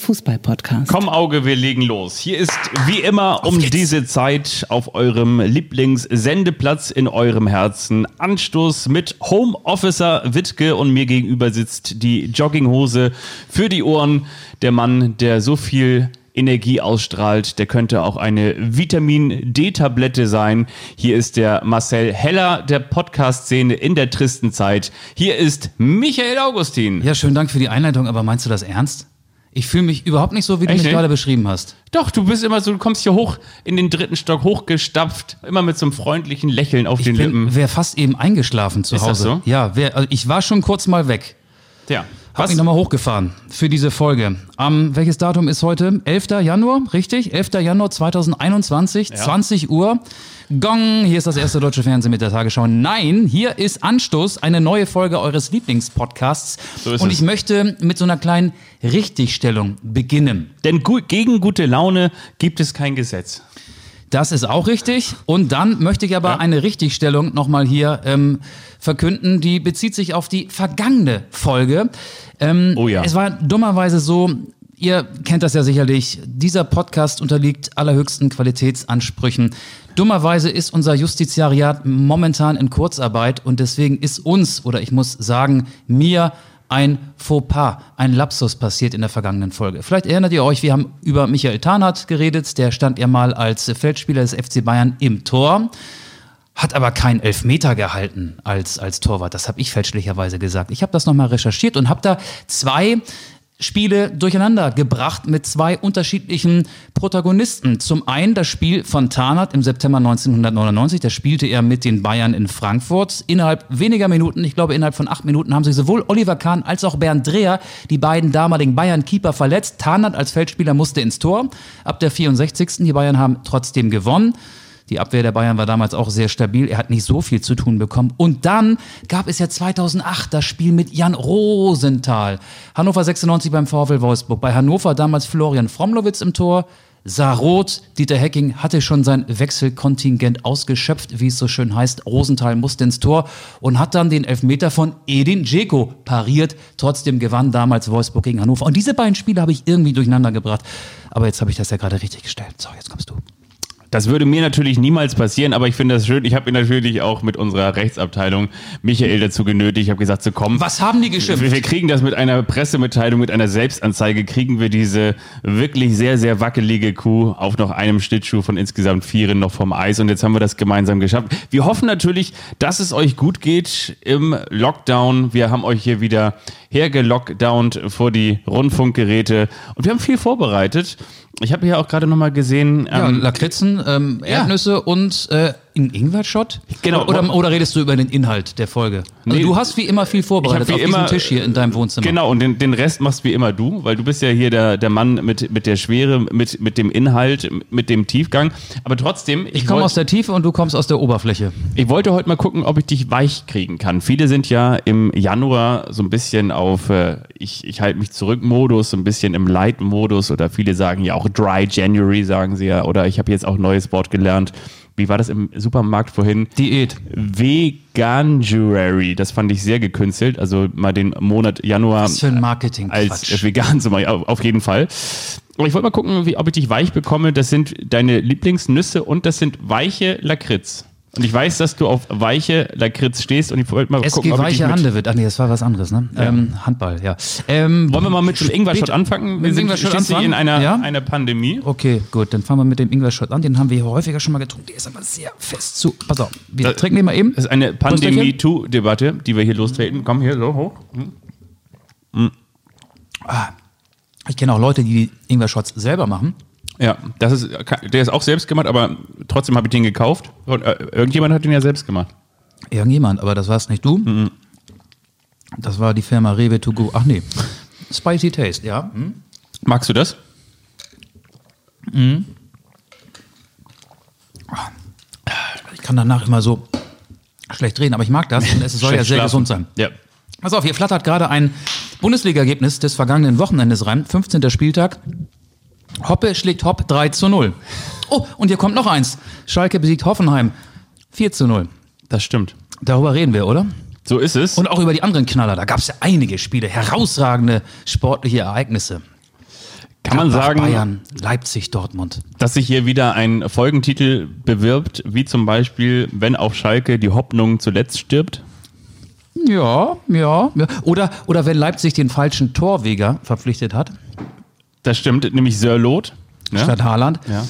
Fußball-Podcast. Komm Auge, wir legen los. Hier ist wie immer um diese Zeit auf eurem Lieblingssendeplatz in eurem Herzen Anstoß mit Homeofficer Wittke und mir gegenüber sitzt die Jogginghose für die Ohren. Der Mann, der so viel Energie ausstrahlt, der könnte auch eine Vitamin D-Tablette sein. Hier ist der Marcel Heller der Podcast-Szene in der tristen Zeit. Hier ist Michael Augustin. Ja, schönen Dank für die Einleitung, aber meinst du das ernst? Ich fühle mich überhaupt nicht so, wie du Echt mich nicht? gerade beschrieben hast. Doch, du bist immer so, du kommst hier hoch in den dritten Stock hochgestapft, immer mit so einem freundlichen Lächeln auf Ich den Lippen. bin, wäre fast eben eingeschlafen zu Ist Hause. das so? Ja, wär, also ich war schon kurz mal weg. Ja. Hab Was? mich nochmal hochgefahren für diese Folge. Am welches Datum ist heute? 11. Januar, richtig? 11. Januar 2021, 20 Uhr. Gong, hier ist das erste deutsche Fernsehen mit der Tagesschau. Nein, hier ist Anstoß, eine neue Folge eures Lieblingspodcasts. So ist Und es. ich möchte mit so einer kleinen Richtigstellung beginnen. Denn gu gegen gute Laune gibt es kein Gesetz. Das ist auch richtig. Und dann möchte ich aber Ja. eine Richtigstellung nochmal hier ähm, verkünden. Die bezieht sich auf die vergangene Folge. Ähm, Oh ja. Es war dummerweise so, ihr kennt das ja sicherlich, dieser Podcast unterliegt allerhöchsten Qualitätsansprüchen. Dummerweise ist unser Justiziariat momentan in Kurzarbeit und deswegen ist uns, oder ich muss sagen, mir ein Fauxpas, ein Lapsus passiert in der vergangenen Folge. Vielleicht erinnert ihr euch, wir haben über Michael Tarnath geredet, der stand ja mal als Feldspieler des FC Bayern im Tor, hat aber keinen Elfmeter gehalten als, als Torwart. Das habe ich fälschlicherweise gesagt. Ich habe das nochmal recherchiert und habe da zwei Spiele durcheinander gebracht mit zwei unterschiedlichen Protagonisten. Zum einen das Spiel von Tarnath im September 1999. Da spielte er mit den Bayern in Frankfurt. Innerhalb weniger Minuten, ich glaube innerhalb von acht Minuten, haben sich sowohl Oliver Kahn als auch Bernd Dreher, die beiden damaligen Bayern-Keeper, verletzt. Tarnath als Feldspieler musste ins Tor. Ab der 64. Die Bayern haben trotzdem gewonnen. Die Abwehr der Bayern war damals auch sehr stabil. Er hat nicht so viel zu tun bekommen. Und dann gab es ja 2008 das Spiel mit Jan Rosenthal. Hannover 96 beim VfL Wolfsburg. Bei Hannover damals Florian Fromlowitz im Tor. Sah rot. Dieter Hecking hatte schon sein Wechselkontingent ausgeschöpft, wie es so schön heißt. Rosenthal musste ins Tor und hat dann den Elfmeter von Edin Dzeko pariert. Trotzdem gewann damals Wolfsburg gegen Hannover. Und diese beiden Spiele habe ich irgendwie durcheinander gebracht. Aber jetzt habe ich das ja gerade richtig gestellt. So, jetzt kommst du. Das würde mir natürlich niemals passieren, aber ich finde das schön. Ich habe ihn natürlich auch mit unserer Rechtsabteilung Michael dazu genötigt. Ich habe gesagt, so komm. Was haben die geschimpft? Wir, wir kriegen das mit einer Pressemitteilung, mit einer Selbstanzeige, kriegen wir diese wirklich sehr, sehr wackelige Kuh auf noch einem Schlittschuh von insgesamt vieren noch vom Eis. Und jetzt haben wir das gemeinsam geschafft. Wir hoffen natürlich, dass es euch gut geht im Lockdown. Wir haben euch hier wieder hergelockdownt vor die Rundfunkgeräte. Und wir haben viel vorbereitet. Ich habe hier auch gerade nochmal gesehen. Ja, ähm, Lakritzen, ähm, Erdnüsse und äh, in Ingwer-Shot? Genau. Oder, oder redest du über den Inhalt der Folge? Also Nee. du hast wie immer viel vorbereitet Ich hab auf wie diesem immer- Tisch hier in deinem Wohnzimmer. Genau, und den, den Rest machst wie immer du, weil du bist ja hier der, der Mann mit, mit der Schwere, mit, mit dem Inhalt, mit dem Tiefgang. Aber trotzdem, Ich komme wollt- aus der Tiefe und du kommst aus der Oberfläche. ich wollte heute mal gucken, ob ich dich weich kriegen kann. Viele sind ja im Januar so ein bisschen auf äh, ich, ich halte mich zurück Modus, so ein bisschen im Light-Modus oder viele sagen ja auch Dry January, sagen sie ja. Oder ich habe jetzt auch ein neues Wort gelernt. Wie war das im Supermarkt vorhin? Diät. Veganuary. Das fand ich sehr gekünstelt. Also mal den Monat Januar Was für ein Marketing als vegan zu machen, auf auf jeden Fall. Aber ich wollte mal gucken, wie, ob ich dich weich bekomme. Das sind deine Lieblingsnüsse und das sind weiche Lakritz. Und ich weiß, dass du auf weiche Lakritz stehst und ich wollte mal gucken, SG ob ich dich Weiche mit, Handewitt. Ach nee, das war was anderes, ne? Ähm, Handball, ja. Ähm, Wollen wir mal mit dem Ingwer-Shot anfangen? Wir sind anfangen? in einer, Ja? einer Pandemie. Okay, gut, dann fangen wir mit dem Ingwer-Shot an. Den haben wir hier häufiger schon mal getrunken. Der ist aber sehr fest zu. Pass auf, wir Das- trinken den mal eben. Das ist eine Prösterchen. Pandemie-2-Debatte, die wir hier lostreten. Komm hier, so hoch. Ich kenne auch Leute, die die Ingwer-Shots selber machen. Ja, das ist, der ist auch selbst gemacht, aber trotzdem habe ich den gekauft. Und, äh, irgendjemand hat den ja selbst gemacht. Irgendjemand, aber das war's nicht du. Mhm. Das war die Firma Rewe to go. Ach nee. Spicy Taste, ja. Hm? Magst du das? Ich kann danach immer so schlecht reden, aber ich mag das und es soll ja sehr schlafen. gesund sein. Ja. Pass auf, hier flattert gerade ein Bundesliga-Ergebnis des vergangenen Wochenendes rein. 15. Spieltag. Hoppe schlägt Hopp 3 zu 0. Oh, und hier kommt noch eins. Schalke besiegt Hoffenheim 4 zu 0. Das stimmt. Darüber reden wir, oder? So ist es. Und auch über die anderen Knaller. Da gab es ja einige Spiele, herausragende sportliche Ereignisse. Kann man sagen, Bayern, Leipzig, Dortmund. dass sich hier wieder ein Folgentitel bewirbt, wie zum Beispiel, wenn auf Schalke die Hoffnung zuletzt stirbt? Ja, ja. ja. Oder, oder wenn Leipzig den falschen Torweger verpflichtet hat, Das stimmt, nämlich Sörlot. Ne? statt Haaland. Ja.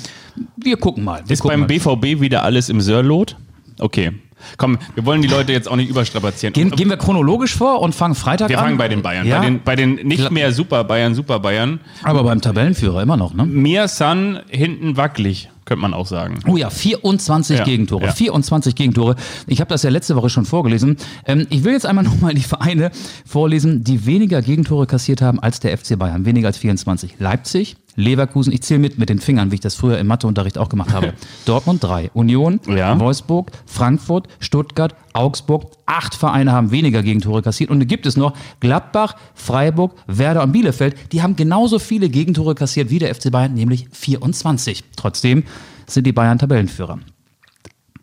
Wir gucken mal. Wir Ist gucken beim mal. BVB wieder alles im Sörlot? Okay. Komm, wir wollen die Leute jetzt auch nicht überstrapazieren. Gehen, gehen wir chronologisch vor und fangen Freitag wir an? fangen bei den Bayern. Ja, Bei, den, bei den nicht mehr Super Bayern, Super Bayern. aber beim Tabellenführer immer noch, ne? Mir Sun hinten wackelig, könnte man auch sagen. Oh ja, 24 Ja, Gegentore. ja. 24 Gegentore. Ich habe das ja letzte Woche schon vorgelesen. Ähm, ich will jetzt einmal nochmal die Vereine vorlesen, die weniger Gegentore kassiert haben als der FC Bayern. Weniger als 24. Leipzig, Leverkusen, ich zähle mit mit den Fingern, wie ich das früher im Matheunterricht auch gemacht habe. Dortmund 3, Union, Ja. Wolfsburg, Frankfurt, Stuttgart, Augsburg. Acht Vereine haben weniger Gegentore kassiert. Und dann gibt es noch Gladbach, Freiburg, Werder und Bielefeld. Die haben genauso viele Gegentore kassiert wie der FC Bayern, nämlich 24. Trotzdem sind die Bayern Tabellenführer.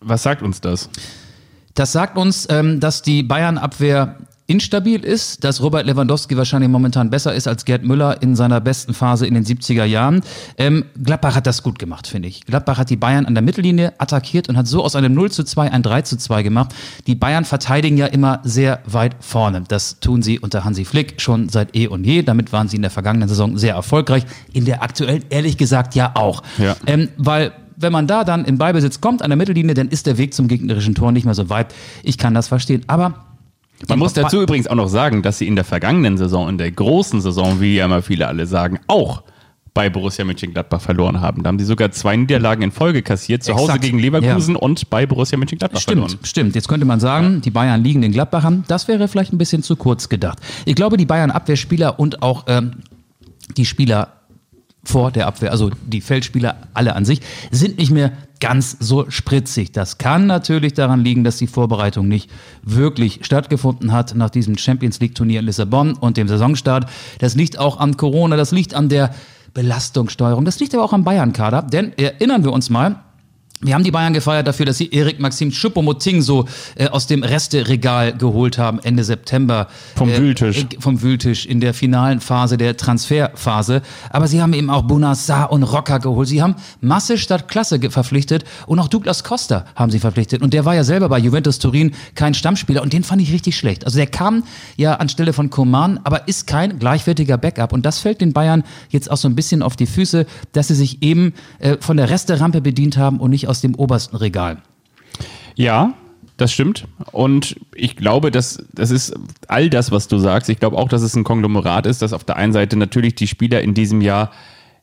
Was sagt uns das? Das sagt uns, ähm, dass die Bayern-Abwehr instabil ist, dass Robert Lewandowski wahrscheinlich momentan besser ist als Gerd Müller in seiner besten Phase in den 70er Jahren. Ähm, Gladbach hat das gut gemacht, finde ich. Gladbach hat die Bayern an der Mittellinie attackiert und hat so aus einem 0 zu 2 ein 3 zu 2 gemacht. Die Bayern verteidigen ja immer sehr weit vorne. Das tun sie unter Hansi Flick schon seit eh und je. Damit waren sie in der vergangenen Saison sehr erfolgreich. In der aktuellen, ehrlich gesagt, ja auch. Ja. Ähm, weil wenn man da dann in Ballbesitz kommt an der Mittellinie, dann ist der Weg zum gegnerischen Tor nicht mehr so weit. Ich kann das verstehen. Aber Man muss dazu übrigens auch noch sagen, dass sie in der vergangenen Saison, in der großen Saison, wie ja immer viele alle sagen, auch bei Borussia Mönchengladbach verloren haben. Da haben sie sogar zwei Niederlagen in Folge kassiert, zu Hause Exakt. gegen Leverkusen und bei Borussia Mönchengladbach Stimmt, verloren. stimmt. Jetzt könnte man sagen, die Bayern liegen den Gladbachern. Das wäre vielleicht ein bisschen zu kurz gedacht. Ich glaube, die Bayern-Abwehrspieler und auch ähm, die Spieler vor der Abwehr, also die Feldspieler alle an sich, sind nicht mehr ganz so spritzig. Das kann natürlich daran liegen, dass die Vorbereitung nicht wirklich stattgefunden hat nach diesem Champions League-Turnier in Lissabon und dem Saisonstart. Das liegt auch an Corona, das liegt an der Belastungssteuerung, das liegt aber auch am Bayern-Kader. Denn erinnern wir uns mal, wir haben die Bayern gefeiert dafür, dass sie Erik Maxim Choupo-Moting so äh, aus dem Resteregal geholt haben Ende September. Vom äh, Wühltisch. äh, Vom Wühltisch in der finalen Phase der Transferphase. Aber sie haben eben auch Bonassar und Rocker geholt. Sie haben Masse statt Klasse verpflichtet und auch Douglas Costa haben sie verpflichtet. Und der war ja selber bei Juventus Turin kein Stammspieler und den fand ich richtig schlecht. Also der kam ja anstelle von Coman, aber ist kein gleichwertiger Backup. Und das fällt den Bayern jetzt auch so ein bisschen auf die Füße, dass sie sich eben äh, von der Resterampe bedient haben und nicht aus dem obersten Regal. Ja, das stimmt. Und ich glaube, dass das ist all das, was du sagst. Ich glaube auch, dass es ein Konglomerat ist, dass auf der einen Seite natürlich die Spieler in diesem Jahr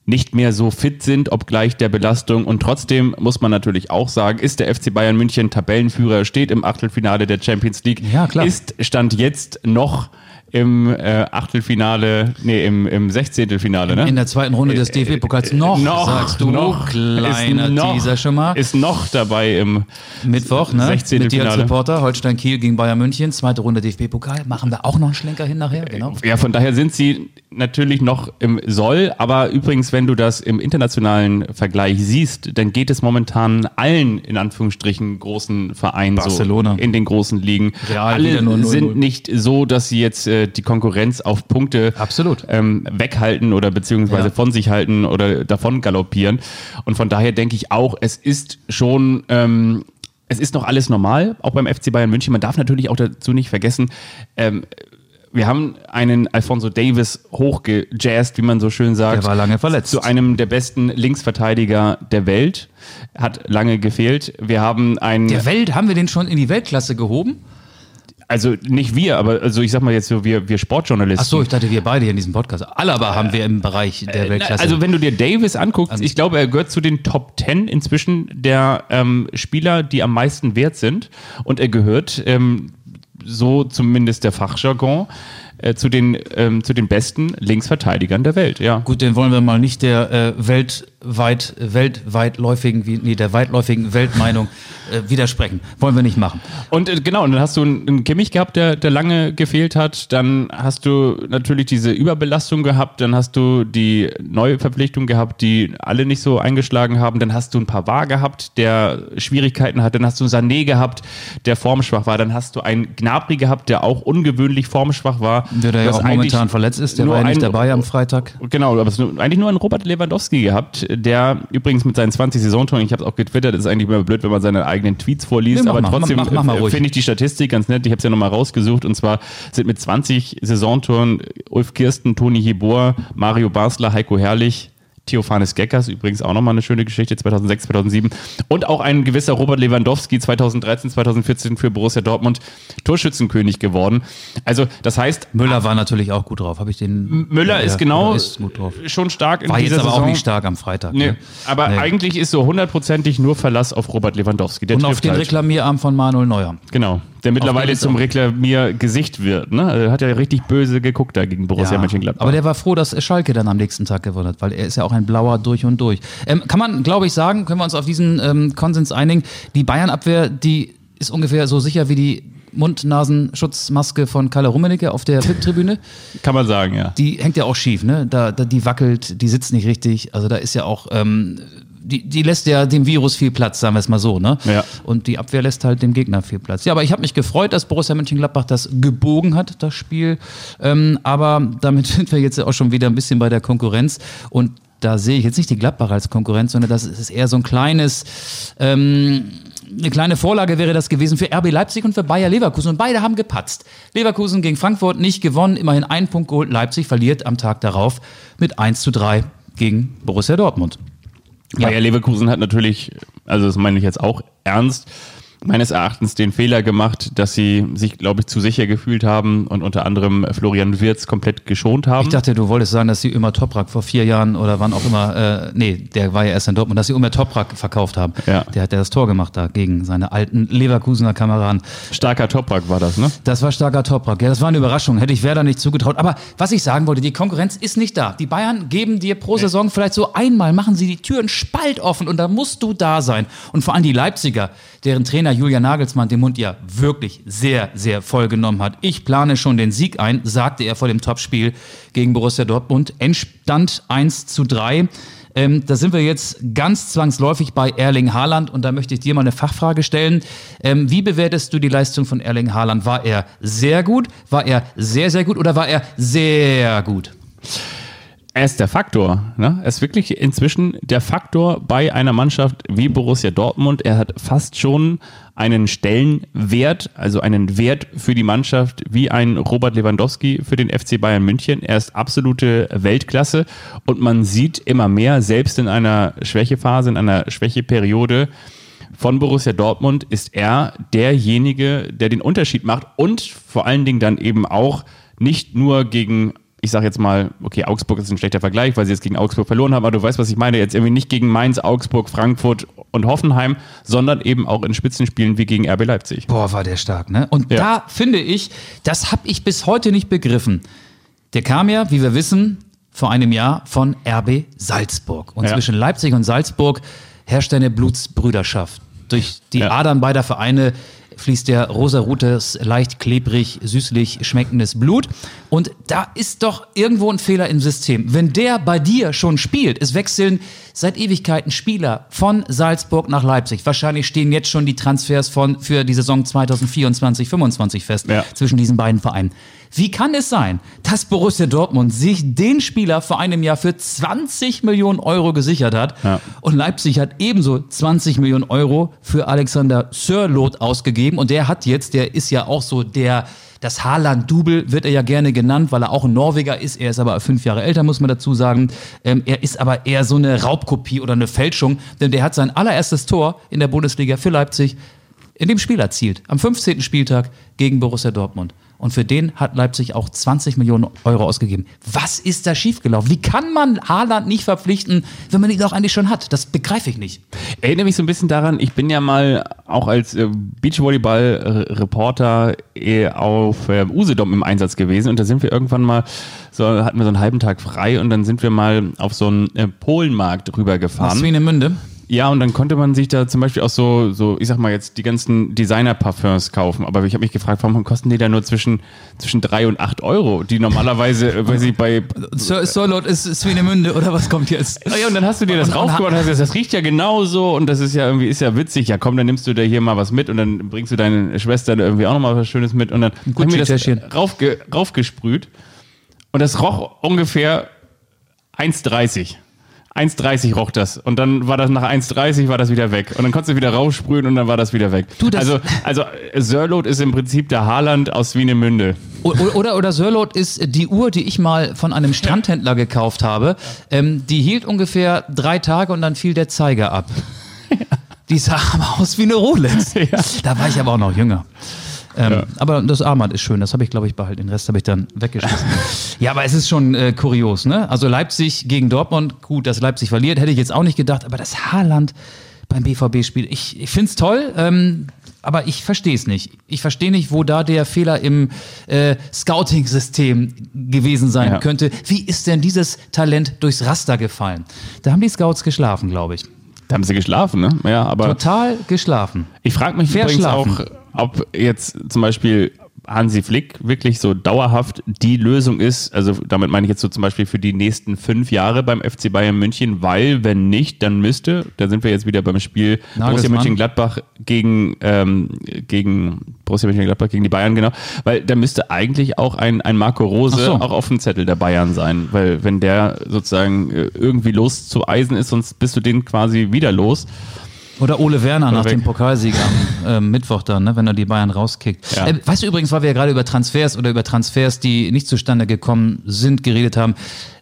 nicht mehr so fit sind, obgleich der Belastung. Und trotzdem muss man natürlich auch sagen, ist der FC Bayern München Tabellenführer, steht im Achtelfinale der Champions League, Ja, klar. ist Stand jetzt noch im äh, Achtelfinale, nee, im, im Sechzehntelfinale, ne? In der zweiten Runde des DFB-Pokals noch, sagst du, noch, kleiner ist noch, Teaser schon mal. Ist noch dabei im Mittwoch, ne? 16. Mit dir als. Reporter, Holstein Kiel gegen Bayern München, zweite Runde DFB-Pokal. Machen wir auch noch einen Schlenker hin nachher, genau. Ja, von daher sind sie natürlich noch im Soll. Aber übrigens, wenn du das im internationalen Vergleich siehst, dann geht es momentan allen, in Anführungsstrichen, großen Vereinen Barcelona. so in den großen Ligen. Real Alle 0-0. sind nicht so, dass sie jetzt äh, die Konkurrenz auf Punkte Absolut. ähm, weghalten oder beziehungsweise Ja. von sich halten oder davon galoppieren. Und von daher denke ich auch, es ist schon ähm, es ist noch alles normal, auch beim FC Bayern München. Man darf natürlich auch dazu nicht vergessen, ähm, wir haben einen Alfonso Davis hochgejazzt, wie man so schön sagt. Der war lange verletzt. Zu einem der besten Linksverteidiger der Welt. Hat lange gefehlt. Wir haben einen. Der Welt, haben wir den schon in die Weltklasse gehoben? Also nicht wir, aber also ich sag mal jetzt so, wir, wir Sportjournalisten. Ach so, ich dachte, wir beide hier in diesem Podcast. Alaba haben wir im Bereich der Weltklasse. Also wenn du dir Davis anguckst, ich glaube, er gehört zu den Top 10 inzwischen der ähm, Spieler, die am meisten wert sind. Und er gehört, ähm, so zumindest der Fachjargon, äh, zu, den, ähm, zu den besten Linksverteidigern der Welt. Ja. Gut, den wollen wir mal nicht der äh, weit, weltweitläufigen, wie, nee, der weitläufigen Weltmeinung äh, widersprechen. Wollen wir nicht machen. Und äh, genau, und dann hast du einen, einen Kimmich gehabt, der, der lange gefehlt hat. Dann hast du natürlich diese Überbelastung gehabt. Dann hast du die neue Verpflichtung gehabt, die alle nicht so eingeschlagen haben. Dann hast du ein Pavard gehabt, der Schwierigkeiten hat. Dann hast du einen Sané gehabt, der formschwach war. Dann hast du einen Gnabry gehabt, der auch ungewöhnlich formschwach war. Der, der ja auch momentan verletzt ist, der war ja nicht dabei am Freitag. Genau, aber es ist eigentlich nur einen Robert Lewandowski gehabt, der übrigens mit seinen 20 Saisontoren, ich habe es auch getwittert, ist eigentlich immer blöd, wenn man seine eigenen Tweets vorliest, Nee, aber mal, trotzdem äh, finde ich die Statistik ganz nett. Ich habe es ja nochmal rausgesucht und zwar sind mit 20 Saisontoren Ulf Kirsten, Toni Jeboer, Mario Basler, Heiko Herrlich, Theophanes Geckers, übrigens auch nochmal eine schöne Geschichte, 2006, 2007. Und auch ein gewisser Robert Lewandowski, 2013, 2014 für Borussia Dortmund, Torschützenkönig geworden. Also, das heißt, Müller war natürlich auch gut drauf. Habe ich den? Müller Ja, ist genau Müller ist gut drauf. schon stark in War dieser jetzt aber Saison. auch nicht stark am Freitag. Nee, ne? aber Nee. eigentlich ist so hundertprozentig nur Verlass auf Robert Lewandowski. Der Und auf den halt. Reklamierarm von Manuel Neuer. Genau. Der mittlerweile zum. Reklamiergesicht wird. Ne? Also, er hat ja richtig böse geguckt da gegen Borussia Mönchengladbach. aber der war froh, dass Schalke dann am nächsten Tag gewonnen hat, weil er ist ja auch ein Blauer durch und durch. Ähm, kann man, glaube ich, sagen, können wir uns auf diesen ähm, Konsens einigen, die Bayern-Abwehr, die ist ungefähr so sicher wie die Mund-Nasen-Schutzmaske von Kalle Rummenigge auf der VIP-Tribüne. Kann man sagen, ja. Die hängt ja auch schief, ne? Da, da, die wackelt, die sitzt nicht richtig. Also da ist ja auch, ähm, die, die lässt ja dem Virus viel Platz, sagen wir es mal so, ne? Ja. Und die Abwehr lässt halt dem Gegner viel Platz. Ja, aber ich habe mich gefreut, dass Borussia Mönchengladbach das gebogen hat, das Spiel. Ähm, aber damit sind wir jetzt auch schon wieder ein bisschen bei der Konkurrenz. Und da sehe ich jetzt nicht die Gladbach als Konkurrenz, sondern das ist eher so ein kleines, ähm, eine kleine Vorlage wäre das gewesen für RB Leipzig und für Bayer Leverkusen. Und beide haben gepatzt. Leverkusen gegen Frankfurt nicht gewonnen, immerhin einen Punkt geholt. Leipzig verliert am Tag darauf mit 1 zu 3 gegen Borussia Dortmund. Ja. Bayer Leverkusen hat natürlich, also das meine ich jetzt auch ernst, meines Erachtens den Fehler gemacht, dass sie sich, glaube ich, zu sicher gefühlt haben und unter anderem Florian Wirz komplett geschont haben. Ich dachte, du wolltest sagen, dass sie Ömer Toprak vor vier Jahren oder wann auch immer, äh, nee, der war ja erst in Dortmund, dass sie Ömer Toprak verkauft haben. Ja. Der hat ja das Tor gemacht da gegen seine alten Leverkusener Kameraden. Starker Toprak war das, ne? Das war starker Toprak. Ja, das war eine Überraschung. Hätte ich Werder nicht zugetraut. Aber was ich sagen wollte, die Konkurrenz ist nicht da. Die Bayern geben dir pro Saison vielleicht so einmal, machen sie die Türen spalt offen und da musst du da sein. Und vor allem die Leipziger, deren Trainer Julian Nagelsmann den Mund ja wirklich sehr, sehr voll genommen hat. Ich plane schon den Sieg ein, sagte er vor dem Topspiel gegen Borussia Dortmund. Endstand 1 zu 3. Ähm, da sind wir jetzt ganz zwangsläufig bei Erling Haaland und da möchte ich dir mal eine Fachfrage stellen. Ähm, wie bewertest du die Leistung von Erling Haaland? War er sehr gut? War er sehr, sehr gut oder war er sehr gut? Er ist der Faktor. Ne? Er ist wirklich inzwischen der Faktor bei einer Mannschaft wie Borussia Dortmund. Er hat fast schon einen Stellenwert, also einen Wert für die Mannschaft wie ein Robert Lewandowski für den FC Bayern München. Er ist absolute Weltklasse und man sieht immer mehr, selbst in einer Schwächephase, in einer Schwächeperiode, von Borussia Dortmund ist er derjenige, der den Unterschied macht und vor allen Dingen dann eben auch nicht nur gegen, ich sage jetzt mal, okay, Augsburg ist ein schlechter Vergleich, weil sie jetzt gegen Augsburg verloren haben, aber du weißt, was ich meine, jetzt irgendwie nicht gegen Mainz, Augsburg, Frankfurt und Hoffenheim, sondern eben auch in Spitzenspielen wie gegen RB Leipzig. Boah, war der stark, ne? Und Ja. da finde ich, das habe ich bis heute nicht begriffen. Der kam ja, wie wir wissen, vor einem Jahr von RB Salzburg. Und Ja. zwischen Leipzig und Salzburg herrscht eine Blutsbrüderschaft. Durch die Ja. Adern beider Vereine fließt der rosarutes, leicht klebrig, süßlich schmeckendes Blut. Und da ist doch irgendwo ein Fehler im System. Wenn der bei dir schon spielt, es wechseln seit Ewigkeiten Spieler von Salzburg nach Leipzig. Wahrscheinlich stehen jetzt schon die Transfers von, für die Saison 2024, 25 fest Ja. zwischen diesen beiden Vereinen. Wie kann es sein, dass Borussia Dortmund sich den Spieler vor einem Jahr für 20 Millionen Euro gesichert hat Ja. und Leipzig hat ebenso 20 Millionen Euro für Alexander Sörloth ausgegeben und der hat jetzt, der ist ja auch so der, das Haaland-Double wird er ja gerne genannt, weil er auch ein Norweger ist. Er ist aber fünf Jahre älter, muss man dazu sagen. Ähm, er ist aber eher so eine Raubkopie oder eine Fälschung, denn der hat sein allererstes Tor in der Bundesliga für Leipzig in dem Spiel erzielt. Am 15. Spieltag gegen Borussia Dortmund. Und für den hat Leipzig auch 20 Millionen Euro ausgegeben. Was ist da schiefgelaufen? Wie kann man Haaland nicht verpflichten, wenn man ihn doch eigentlich schon hat? Das begreife ich nicht. erinnere mich so ein bisschen daran, ich bin ja mal auch als äh, Beachvolleyball-Reporter äh, auf äh, Usedom im Einsatz gewesen und da sind wir irgendwann mal, so hatten wir so einen halben Tag frei und dann sind wir mal auf so einen Polenmarkt rübergefahren. Swinemünde? Ja, und dann konnte man sich da zum Beispiel auch so, so ich sag mal jetzt, die ganzen Designer-Parfums kaufen. Aber ich habe mich gefragt, warum kosten die da nur zwischen, zwischen drei und acht Euro, die normalerweise, äh, weiß ich, bei. Sir, Sirlot ist Swinemünde oder was kommt jetzt? Ja, und dann hast du dir das Und- und- hast gesagt, das riecht ja genauso und das ist ja irgendwie, ist ja witzig. Ja, komm, dann nimmst du da hier mal was mit und dann bringst du deine Schwester da irgendwie auch nochmal was Schönes mit und dann haben wir das raufge, raufgesprüht und das roch ungefähr 1,30. 1,30 roch das. Und dann war das nach 1,30 war das wieder weg. Und dann konntest du wieder raussprühen und dann war das wieder weg. Du, das- also, also äh, Sörlot ist im Prinzip der Haaland aus Swinemünde. O- o- Oder, oder Sirlot ist die Uhr, die ich mal von einem Strandhändler gekauft habe. Ähm, die hielt ungefähr drei Tage und dann fiel der Zeiger ab. Die sah aber aus wie eine Rolex. Da war ich aber auch noch jünger. Ähm, Aber das Armband ist schön, das habe ich, glaube ich, behalten. Den Rest habe ich dann weggeschmissen. ja, aber es ist schon äh, kurios, ne? Also Leipzig gegen Dortmund, gut, dass Leipzig verliert, hätte ich jetzt auch nicht gedacht, aber das Haaland beim BVB-Spiel, ich, ich finde es toll, ähm, aber ich verstehe es nicht. Ich verstehe nicht, wo da der Fehler im äh, Scouting-System gewesen sein Ja. könnte. Wie ist denn dieses Talent durchs Raster gefallen? Da haben die Scouts geschlafen, glaube ich. Da haben sie geschlafen, ne? Ja, aber. Total geschlafen. Ich frage mich übrigens Verschlafen. auch, ob jetzt zum Beispiel Hansi Flick wirklich so dauerhaft die Lösung ist. Also damit meine ich jetzt so zum Beispiel für die nächsten fünf Jahre beim FC Bayern München, weil wenn nicht, dann müsste, da sind wir jetzt wieder beim Spiel Borussia Nagelsmann. Mönchengladbach gegen, ähm, gegen Borussia Mönchengladbach gegen die Bayern, genau. Weil da müsste eigentlich auch ein, ein Marco Rose so. auch auf dem Zettel der Bayern sein. Weil wenn der sozusagen äh, irgendwie los zu eisen ist, sonst bist du den quasi wieder los. Oder Ole Werner nach weg. dem Pokalsieg am äh, Mittwoch dann, ne, wenn er die Bayern rauskickt. Ja. Äh, weißt du übrigens, weil wir ja gerade über Transfers oder über Transfers, die nicht zustande gekommen sind, geredet haben.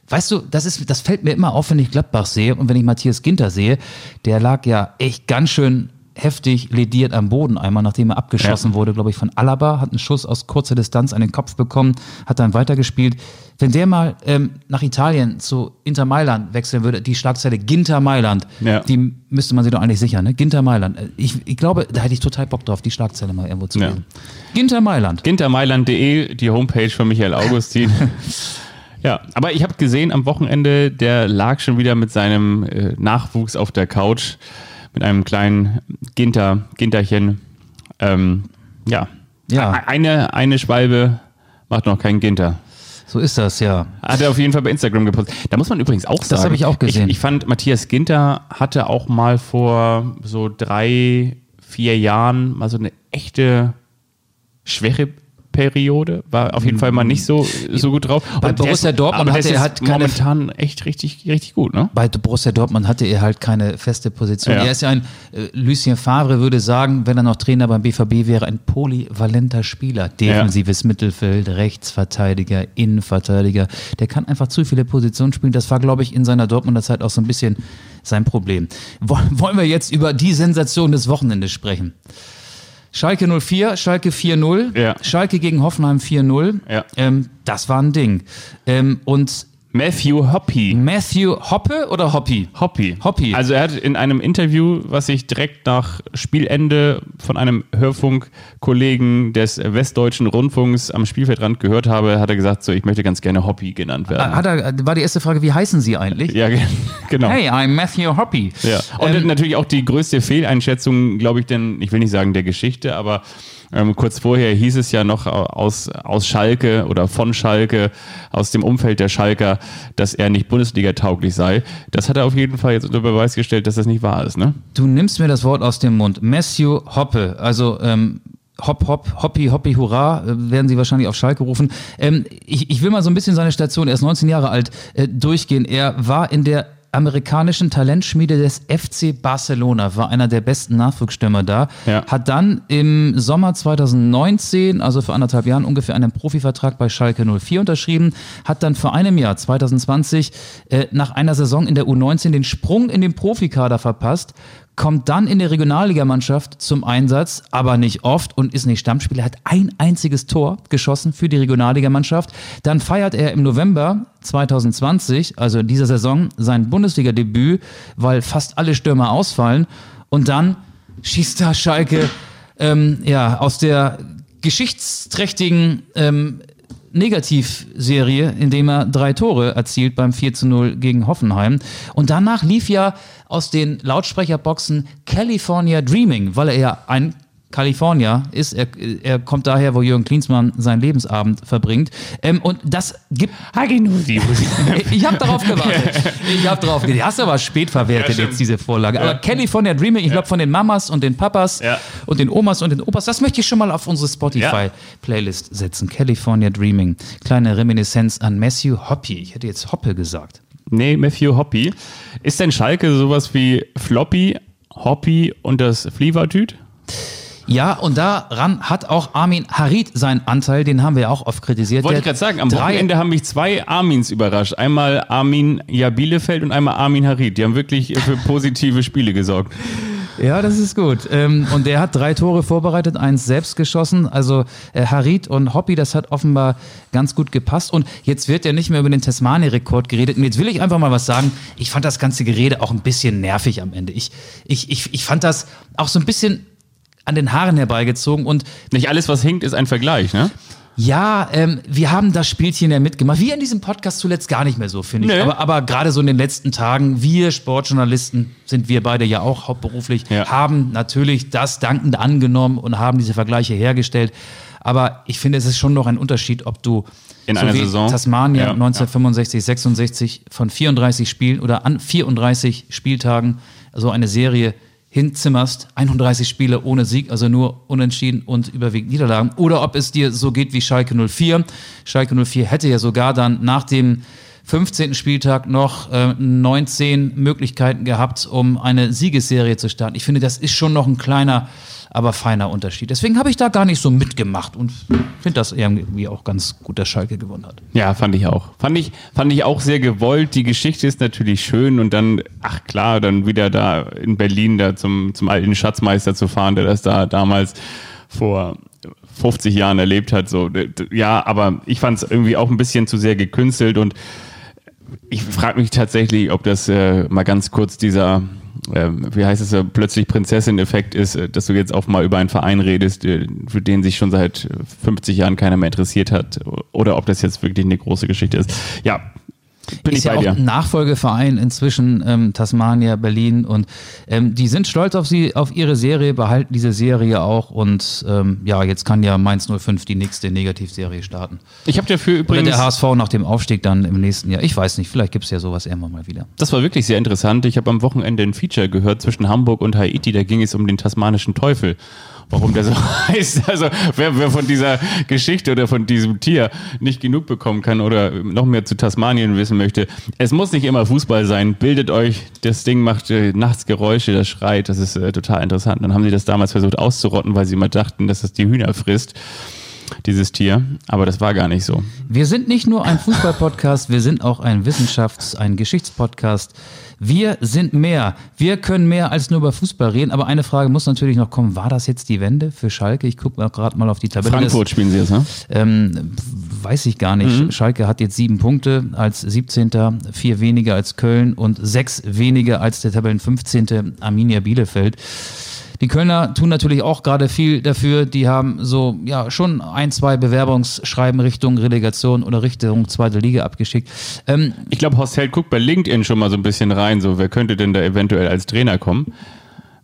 Weißt du, das, ist, das fällt mir immer auf, wenn ich Gladbach sehe und wenn ich Matthias Ginter sehe. Der lag ja echt ganz schön heftig lediert am Boden einmal, nachdem er abgeschossen Ja. wurde, glaube ich, von Alaba, hat einen Schuss aus kurzer Distanz an den Kopf bekommen, hat dann weitergespielt. Wenn der mal ähm, nach Italien zu Inter Mailand wechseln würde, die Schlagzeile Ginter Mailand, Ja. die müsste man sich doch eigentlich sichern, ne? Ginter Mailand. Äh, Ich, ich glaube, da hätte ich total Bock drauf, die Schlagzeile mal irgendwo zu Ja. lesen. Ginter Mailand. Gintermailand.de, die Homepage von Michael Augustin. ja, aber ich habe gesehen am Wochenende, der lag schon wieder mit seinem äh, Nachwuchs auf der Couch, mit einem kleinen Ginter, Ginterchen. Ähm, ja. Ja. Eine, eine Schwalbe macht noch keinen Ginter. So ist das, ja. Hat er auf jeden Fall bei Instagram gepostet. Da muss man übrigens auch sagen. habe ich auch gesehen. Ich, ich fand, Matthias Ginter hatte auch mal vor so drei, vier Jahren mal so eine echte schwere Periode. War auf jeden Fall mal nicht so, so gut drauf. Bei Und Borussia ist- Dortmund hatte er halt keine- momentan echt richtig, richtig gut, ne? Bei Borussia Dortmund hatte er halt keine feste Position. Ja. Er ist ja ein, äh, Lucien Favre würde sagen, wenn er noch Trainer beim BVB wäre, ein polyvalenter Spieler. Defensives Mittelfeld, Rechtsverteidiger, Innenverteidiger. Der kann einfach zu viele Positionen spielen. Das war, glaube ich, in seiner Dortmunder Zeit auch so ein bisschen sein Problem. Woll- Wollen wir jetzt über die Sensation des Wochenendes sprechen? Schalke 04, Schalke 4-0, Ja. Schalke gegen Hoffenheim 4-0. Ja. Ähm, das war ein Ding. Ähm, und Matthew Hoppy. Matthew Hoppe oder Hoppy? Hoppy. Hoppy. Also er hat in einem Interview, was ich direkt nach Spielende von einem Hörfunkkollegen des Westdeutschen Rundfunks am Spielfeldrand gehört habe, hat er gesagt, so ich möchte ganz gerne Hoppy genannt werden. Hat er, war die erste Frage, wie heißen Sie eigentlich? ja, ge- genau. Hey, I'm Matthew Hoppy. Ja. Und Ähm, natürlich auch die größte Fehleinschätzung, glaube ich, denn, ich will nicht sagen der Geschichte, aber ähm, kurz vorher hieß es ja noch aus, aus Schalke oder von Schalke, aus dem Umfeld der Schalker, dass er nicht Bundesliga-tauglich sei. Das hat er auf jeden Fall jetzt unter Beweis gestellt, dass das nicht wahr ist, ne? Du nimmst mir das Wort aus dem Mund. Matthew Hoppe, also ähm, Hopp, Hopp, Hoppi, Hoppi, Hurra, äh, werden sie wahrscheinlich auf Schalke rufen. Ähm, ich, ich will mal so ein bisschen seine Station, er ist 19 Jahre alt, äh, durchgehen. Er war in der amerikanischen Talentschmiede des FC Barcelona, war einer der besten Nachwuchsstürmer da, Ja. hat dann im Sommer 2019, also vor anderthalb Jahren ungefähr einen Profivertrag bei Schalke 04 unterschrieben, hat dann vor einem Jahr, 2020, äh, nach einer Saison in der U19 den Sprung in den Profikader verpasst, kommt dann in der Regionalligamannschaft zum Einsatz, aber nicht oft und ist nicht Stammspieler. Er hat ein einziges Tor geschossen für die Regionalligamannschaft. Dann feiert er im November 2020, also in dieser Saison, sein Bundesliga-Debüt, weil fast alle Stürmer ausfallen. Und dann schießt da Schalke ähm, ja, aus der geschichtsträchtigen ähm, Negativserie, indem er drei Tore erzielt beim 4 zu 0 gegen Hoffenheim. Und danach lief ja aus den Lautsprecherboxen California Dreaming, weil er ja ein California ist. Er, er kommt daher, wo Jürgen Klinsmann seinen Lebensabend verbringt. Ähm, und das gibt. ich habe darauf gewartet. Ich habe darauf gewartet. Hast aber spät verwertet ja, jetzt diese Vorlage. Ja. Aber California Dreaming, ich glaube von den Mamas und den Papas ja. und den Omas und den Opas, das möchte ich schon mal auf unsere Spotify-Playlist setzen. California Dreaming. Kleine Reminiszenz an Matthew Hoppy. Ich hätte jetzt Hoppe gesagt. Nee, Matthew Hoppy. Ist denn Schalke sowas wie Floppy, Hoppy und das Flievertüt? Ja, und daran hat auch Armin Harid seinen Anteil, den haben wir ja auch oft kritisiert. Wollte ich gerade sagen, am Wochenende haben mich zwei Armins überrascht. Einmal Armin ja Bielefeld und einmal Armin Harid. Die haben wirklich für positive Spiele gesorgt. Ja, das ist gut. Ähm, und der hat drei Tore vorbereitet, eins selbst geschossen. Also äh, Harid und Hoppy, das hat offenbar ganz gut gepasst. Und jetzt wird ja nicht mehr über den Tasmani-Rekord geredet. Und jetzt will ich einfach mal was sagen. Ich fand das ganze Gerede auch ein bisschen nervig am Ende. Ich, ich, ich, ich fand das auch so ein bisschen an den Haaren herbeigezogen und nicht alles, was hinkt, ist ein Vergleich, ne? Ja, ähm, wir haben das Spielchen ja mitgemacht. Wir in diesem Podcast zuletzt gar nicht mehr so, finde ich. Nee. Aber, aber gerade so in den letzten Tagen, wir Sportjournalisten, sind wir beide ja auch hauptberuflich, ja. haben natürlich das dankend angenommen und haben diese Vergleiche hergestellt. Aber ich finde, es ist schon noch ein Unterschied, ob du in so einer Saison Tasmania ja, 1965, ja. 66 von 34 Spielen oder an 34 Spieltagen so eine Serie hinzimmerst, 31 Spiele ohne Sieg, also nur unentschieden und überwiegend Niederlagen. Oder ob es dir so geht wie Schalke 04. Schalke 04 hätte ja sogar dann nach dem 15. Spieltag noch äh, 19 Möglichkeiten gehabt, um eine Siegesserie zu starten. Ich finde, das ist schon noch ein kleiner aber feiner Unterschied. Deswegen habe ich da gar nicht so mitgemacht und finde das irgendwie auch ganz gut, dass Schalke gewonnen hat. Ja, fand ich auch. Fand ich, fand ich auch sehr gewollt. Die Geschichte ist natürlich schön und dann, ach klar, dann wieder da in Berlin da zum, zum alten Schatzmeister zu fahren, der das da damals vor 50 Jahren erlebt hat. So, ja, aber ich fand es irgendwie auch ein bisschen zu sehr gekünstelt und ich frage mich tatsächlich, ob das äh, mal ganz kurz dieser äh, wie heißt es, plötzlich Prinzessin-Effekt ist, äh, dass du jetzt auch mal über einen Verein redest, äh, für den sich schon seit 50 Jahren keiner mehr interessiert hat, oder ob das jetzt wirklich eine große Geschichte ist. Ja, bin ist ja auch ein Nachfolgeverein inzwischen ähm, Tasmania, Berlin und ähm, die sind stolz auf sie, auf ihre Serie, behalten diese Serie auch und ähm, ja, jetzt kann ja Mainz 05 die nächste Negativserie starten. Ich habe dafür übrigens Oder der HSV nach dem Aufstieg dann im nächsten Jahr. Ich weiß nicht, vielleicht gibt es ja sowas irgendwann mal wieder. Das war wirklich sehr interessant. Ich habe am Wochenende ein Feature gehört zwischen Hamburg und Haiti. Da ging es um den tasmanischen Teufel warum der so heißt. Also wer, wer von dieser Geschichte oder von diesem Tier nicht genug bekommen kann oder noch mehr zu Tasmanien wissen möchte, es muss nicht immer Fußball sein. Bildet euch, das Ding macht äh, nachts Geräusche, das schreit, das ist äh, total interessant. Dann haben sie das damals versucht auszurotten, weil sie immer dachten, dass es die Hühner frisst dieses Tier, aber das war gar nicht so. Wir sind nicht nur ein Fußball-Podcast, wir sind auch ein Wissenschafts-, ein Geschichtspodcast. Wir sind mehr. Wir können mehr als nur über Fußball reden. Aber eine Frage muss natürlich noch kommen. War das jetzt die Wende für Schalke? Ich gucke gerade mal auf die Tabelle. Frankfurt spielen sie jetzt, ne? Ähm, weiß ich gar nicht. Mhm. Schalke hat jetzt sieben Punkte als 17. Vier weniger als Köln und sechs weniger als der Tabellen 15. Arminia Bielefeld. Die Kölner tun natürlich auch gerade viel dafür. Die haben so ja schon ein, zwei Bewerbungsschreiben Richtung Relegation oder Richtung zweite Liga abgeschickt. Ähm, ich glaube, Horst Held guckt bei LinkedIn schon mal so ein bisschen rein. So, wer könnte denn da eventuell als Trainer kommen?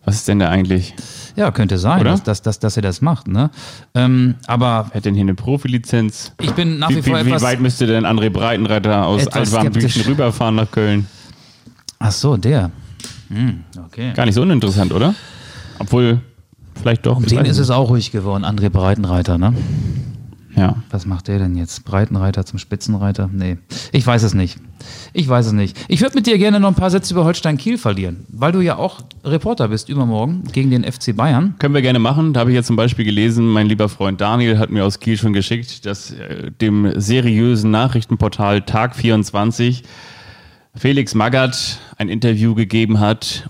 Was ist denn da eigentlich? Ja, könnte sein, dass, dass, dass, dass er das macht. Ne? Ähm, aber Hätte denn hier eine Profilizenz? Ich bin nach wie, wie vor wie, Wie weit müsste denn André Breitenreiter aus Altwarmbüchen rüberfahren nach Köln? Ach so, der. Hm, okay. Gar nicht so uninteressant, oder? Obwohl, vielleicht doch. Um den ist es auch ruhig geworden, André Breitenreiter, ne? Ja. Was macht der denn jetzt? Breitenreiter zum Spitzenreiter? Nee. Ich weiß es nicht. Ich weiß es nicht. Ich würde mit dir gerne noch ein paar Sätze über Holstein Kiel verlieren, weil du ja auch Reporter bist übermorgen gegen den FC Bayern. Können wir gerne machen. Da habe ich ja zum Beispiel gelesen, mein lieber Freund Daniel hat mir aus Kiel schon geschickt, dass äh, dem seriösen Nachrichtenportal Tag 24 Felix Magath ein Interview gegeben hat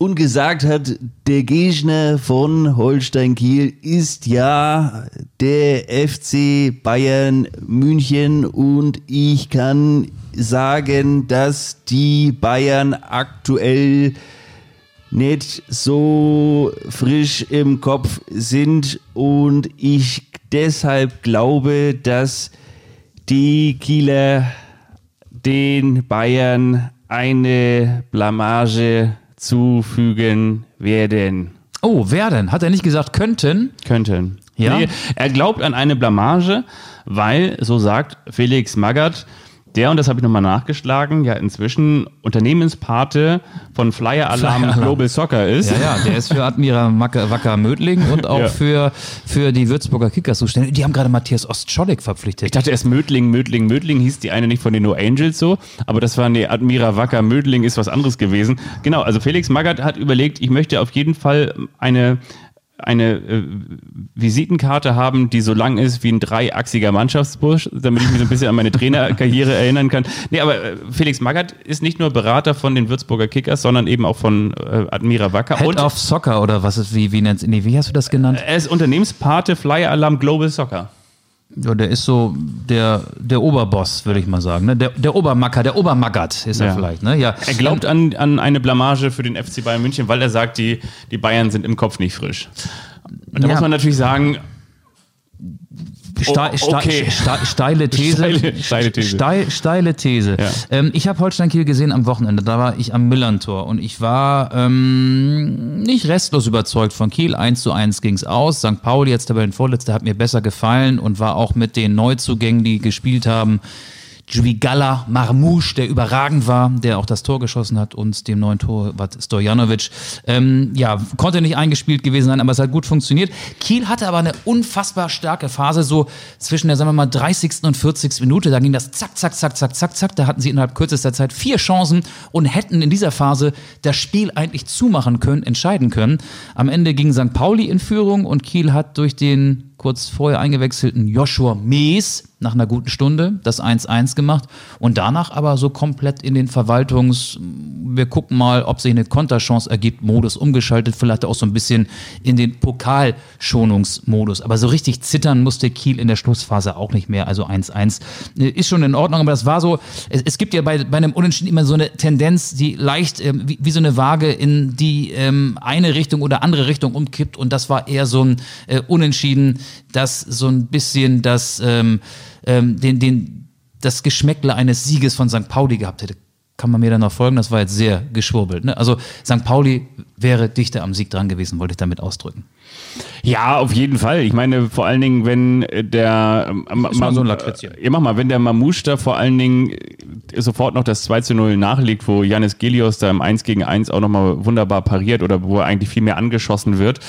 und gesagt hat, der Gegner von Holstein Kiel ist ja der FC Bayern München. Und ich kann sagen, dass die Bayern aktuell nicht so frisch im Kopf sind. Und ich deshalb glaube, dass die Kieler den Bayern eine Blamage zufügen werden. Oh, werden. Hat er nicht gesagt könnten? Könnten. Ja? Nee, er glaubt an eine Blamage, weil, so sagt Felix Magath, der, und das habe ich nochmal nachgeschlagen, ja inzwischen Unternehmenspate von Flyer Alarm Flyer Alarm. Global Soccer ist. Ja, ja, der ist für Admira Wacker, Mödling und auch Ja. für, für die Würzburger Kickers zuständig. Die haben gerade Matthias Ostscholek verpflichtet. Ich dachte erst Mödling, Mödling, Mödling hieß die eine nicht von den No Angels so, aber das war nee, Admira Wacker, Mödling ist was anderes gewesen. Genau, also Felix Magath hat überlegt, ich möchte auf jeden Fall eine eine äh, Visitenkarte haben, die so lang ist wie ein dreiachsiger Mannschaftsbusch, damit ich mich so ein bisschen an meine Trainerkarriere erinnern kann. Nee, aber äh, Felix Magath ist nicht nur Berater von den Würzburger Kickers, sondern eben auch von äh, Admira Wacker. Head und of Soccer oder was ist, wie, wie nennt's, nee, wie hast du das genannt? er ist Unternehmenspate Flyer Alarm Global Soccer. Ja, der ist so der, der Oberboss, würde ich mal sagen. Ne? Der, der Obermacker, der Obermaggert ist er Ja. vielleicht. Ne? Ja. Er glaubt an, an eine Blamage für den FC Bayern München, weil er sagt, die, die Bayern sind im Kopf nicht frisch. Und da Ja. muss man natürlich sagen, Ste Oh, okay. ste steile These. Steile- steile These. Steil- steile These. Ja. Ähm, ich habe Holstein Kiel gesehen am Wochenende. Da war ich am Millantor und ich war ähm, nicht restlos überzeugt von Kiel. 1 zu 1 ging's aus. St. Pauli, jetzt Tabellenvorletzter, hat mir besser gefallen und war auch mit den Neuzugängen, die gespielt haben. Djigala Marmouche, der überragend war, der auch das Tor geschossen hat und dem neuen Tor war Stojanovic. Ähm, ja, konnte nicht eingespielt gewesen sein, aber es hat gut funktioniert. Kiel hatte aber eine unfassbar starke Phase, so zwischen der, sagen wir mal, 30. und 40. Minute. Da ging das zack, zack, zack, zack, zack, zack. Da hatten sie innerhalb kürzester Zeit vier Chancen und hätten in dieser Phase das Spiel eigentlich zumachen können, entscheiden können. Am Ende ging St. Pauli in Führung und Kiel hat durch den kurz vorher eingewechselten Joshua Mees nach einer guten Stunde das 1-1 gemacht und danach aber so komplett in den Verwaltungs, wir gucken mal, ob sich eine Konterchance ergibt, Modus umgeschaltet, vielleicht auch so ein bisschen in den Pokalschonungsmodus. Aber so richtig zittern musste Kiel in der Schlussphase auch nicht mehr, also 1-1 äh, ist schon in Ordnung, aber das war so, es, es gibt ja bei, bei einem Unentschieden immer so eine Tendenz, die leicht ähm, wie, wie so eine Waage in die ähm, eine Richtung oder andere Richtung umkippt. Und das war eher so ein äh, Unentschieden, das so ein bisschen das, ähm, ähm, den, den, das Geschmäckle eines Sieges von St. Pauli gehabt hätte. Kann man mir dann noch folgen? Das war jetzt sehr geschwurbelt. Ne? Also St. Pauli wäre dichter am Sieg dran gewesen, wollte ich damit ausdrücken. Ja, auf jeden Fall. Ich meine, vor allen Dingen, wenn äh, der ähm, mal so ein Lakritzchen. äh, Ja, mach mal, wenn der Mamouche da vor allen Dingen äh, sofort noch das 2 zu 0 nachlegt, wo Janis Gelios da im 1 gegen 1 auch nochmal wunderbar pariert oder wo er eigentlich viel mehr angeschossen wird,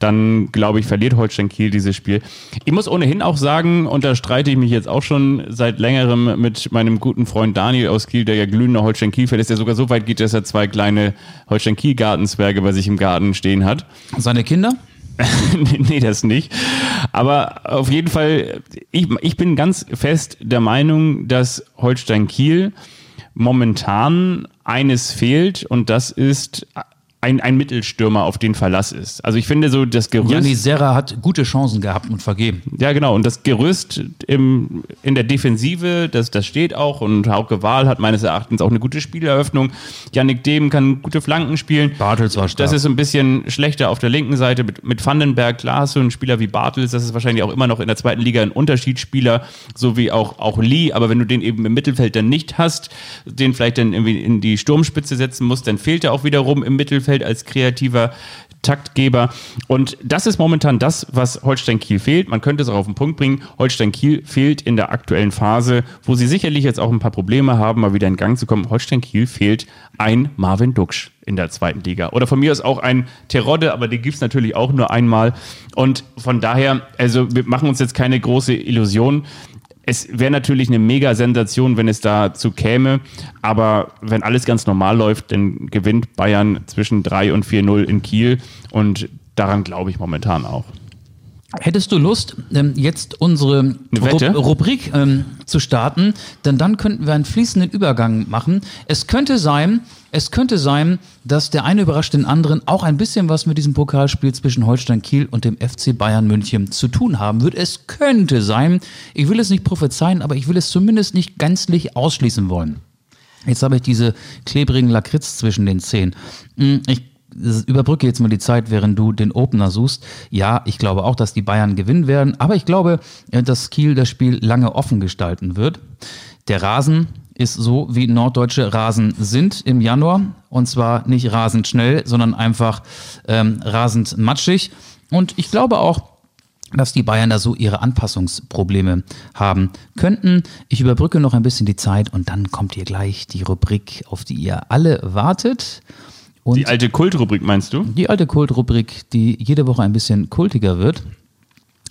dann glaube ich, verliert Holstein Kiel dieses Spiel. Ich muss ohnehin auch sagen, und da streite ich mich jetzt auch schon seit längerem mit meinem guten Freund Daniel aus Kiel, der ja glühender Holstein Kiel-Fan ist, der sogar so weit geht, dass er zwei kleine Holstein Kiel-Gartenzwerge bei sich im Garten stehen hat. Seine Kinder? nee, das nicht. Aber auf jeden Fall, ich, ich bin ganz fest der Meinung, dass Holstein Kiel momentan eines fehlt und das ist ein, ein Mittelstürmer, auf den Verlass ist. Also ich finde so das Gerüst. Janni Serra hat gute Chancen gehabt und vergeben. Ja, genau. Und das Gerüst im, in der Defensive, das, das steht auch. Und Hauke Wahl hat meines Erachtens auch eine gute Spieleröffnung. Yannick Dehm kann gute Flanken spielen. Bartels war stark. Das ist ein bisschen schlechter auf der linken Seite. Mit, mit Vandenberg, du einen Spieler wie Bartels. Das ist wahrscheinlich auch immer noch in der zweiten Liga ein Unterschiedsspieler. So wie auch, auch Lee. Aber wenn du den eben im Mittelfeld dann nicht hast, den vielleicht dann irgendwie in die Sturmspitze setzen musst, dann fehlt er auch wiederum im Mittelfeld als kreativer Taktgeber. Und das ist momentan das, was Holstein Kiel fehlt. Man könnte es auch auf den Punkt bringen. Holstein Kiel fehlt in der aktuellen Phase, wo sie sicherlich jetzt auch ein paar Probleme haben, mal wieder in Gang zu kommen. Holstein Kiel fehlt ein Marvin Duksch in der zweiten Liga. Oder von mir ist auch ein Terodde, aber den gibt es natürlich auch nur einmal. Und von daher, also wir machen uns jetzt keine große Illusion. Es wäre natürlich eine Mega-Sensation, wenn es dazu käme, aber wenn alles ganz normal läuft, dann gewinnt Bayern zwischen 3 und 4-0 in Kiel und daran glaube ich momentan auch. Hättest du Lust, ähm, jetzt unsere Rubrik ähm, zu starten? Denn dann könnten wir einen fließenden Übergang machen. Es könnte sein, es könnte sein, dass der eine überrascht den anderen auch ein bisschen was mit diesem Pokalspiel zwischen Holstein Kiel und dem FC Bayern München zu tun haben wird. Es könnte sein. Ich will es nicht prophezeien, aber ich will es zumindest nicht gänzlich ausschließen wollen. Jetzt habe ich diese klebrigen Lakritz zwischen den Zähnen. Hm, Ich überbrücke jetzt mal die Zeit, während du den Opener suchst. Ja, ich glaube auch, dass die Bayern gewinnen werden, aber ich glaube, äh, dass Kiel das Spiel lange offen gestalten wird. Der Rasen ist so, wie norddeutsche Rasen sind im Januar. Und zwar nicht rasend schnell, sondern einfach ähm, rasend matschig. Und ich glaube auch, dass die Bayern da so ihre Anpassungsprobleme haben könnten. Ich überbrücke noch ein bisschen die Zeit und dann kommt hier gleich die Rubrik, auf die ihr alle wartet. Und Die alte Kultrubrik meinst du? die alte Kultrubrik, die jede Woche ein bisschen kultiger wird.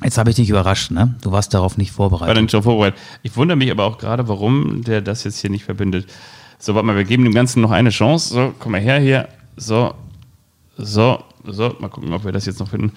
Jetzt habe ich dich überrascht, ne? Du warst darauf nicht War vorbereitet. dann schon vorbereitet. Ich wundere mich aber auch gerade, warum der das jetzt hier nicht verbindet. So, warte mal, wir geben dem Ganzen noch eine Chance. So, komm mal her hier. So, so, so. Mal gucken, ob wir das jetzt noch finden.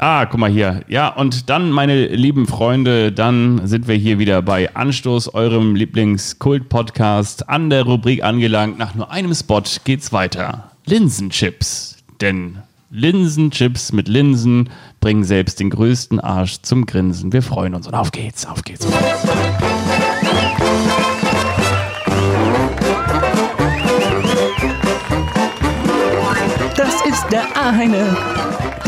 Ah, guck mal hier. Ja, und dann, meine lieben Freunde, dann sind wir hier wieder bei Anstoß, eurem Lieblingskult-Podcast, an der Rubrik angelangt. Nach nur einem Spot geht's weiter. Linsenchips. Denn Linsenchips mit Linsen bringen selbst den größten Arsch zum Grinsen. Wir freuen uns und auf geht's, auf geht's. Das ist der eine,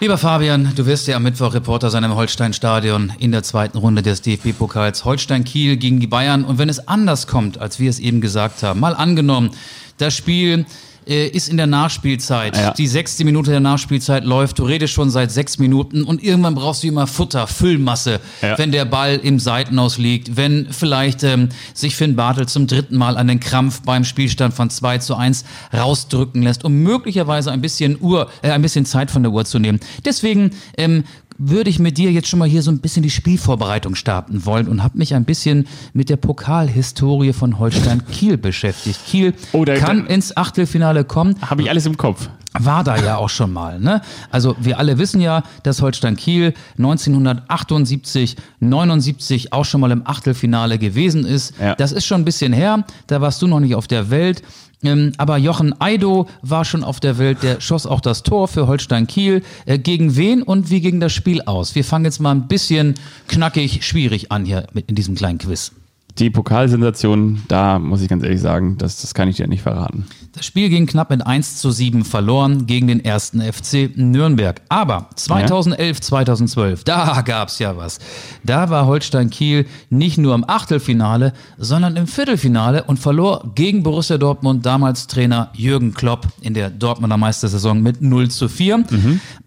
Lieber Fabian, du wirst ja am Mittwoch Reporter sein im Holstein-Stadion in der zweiten Runde des DFB-Pokals Holstein-Kiel gegen die Bayern. Und wenn es anders kommt, als wir es eben gesagt haben, mal angenommen, das Spiel äh, ist in der Nachspielzeit. Ja. Die sechste Minute der Nachspielzeit läuft. Du redest schon seit sechs Minuten und irgendwann brauchst du immer Futter, Füllmasse, Ja. wenn der Ball im Seitenaus liegt, wenn vielleicht ähm, sich Finn Bartel zum dritten Mal an den Krampf beim Spielstand von 2 zu 1 rausdrücken lässt, um möglicherweise ein bisschen Uhr, äh, ein bisschen Zeit von der Uhr zu nehmen. Deswegen ähm, würde ich mit dir jetzt schon mal hier so ein bisschen die Spielvorbereitung starten wollen und habe mich ein bisschen mit der Pokalhistorie von Holstein Kiel beschäftigt. Kiel Oh, da- kann da- ins Achtelfinale kommen, Habe ich alles im Kopf. war da ja auch schon mal. Ne? Also wir alle wissen ja, dass Holstein Kiel 1978, 79 auch schon mal im Achtelfinale gewesen ist. Ja. Das ist schon ein bisschen her. Da warst du noch nicht auf der Welt. Ähm, aber Jochen Eido war schon auf der Welt, der schoss auch das Tor für Holstein Kiel. Äh, gegen wen und wie ging das Spiel aus? Wir fangen jetzt mal ein bisschen knackig, schwierig an hier mit in diesem kleinen Quiz. Die Pokalsensation, da muss ich ganz ehrlich sagen, das, das kann ich dir nicht verraten. Das Spiel ging knapp mit 1 zu 7 verloren gegen den ersten FC Nürnberg. Aber 2011, 2012, da gab's ja was. Da war Holstein Kiel nicht nur im Achtelfinale, sondern im Viertelfinale und verlor gegen Borussia Dortmund damals Trainer Jürgen Klopp in der Dortmunder Meistersaison mit 0 zu 4.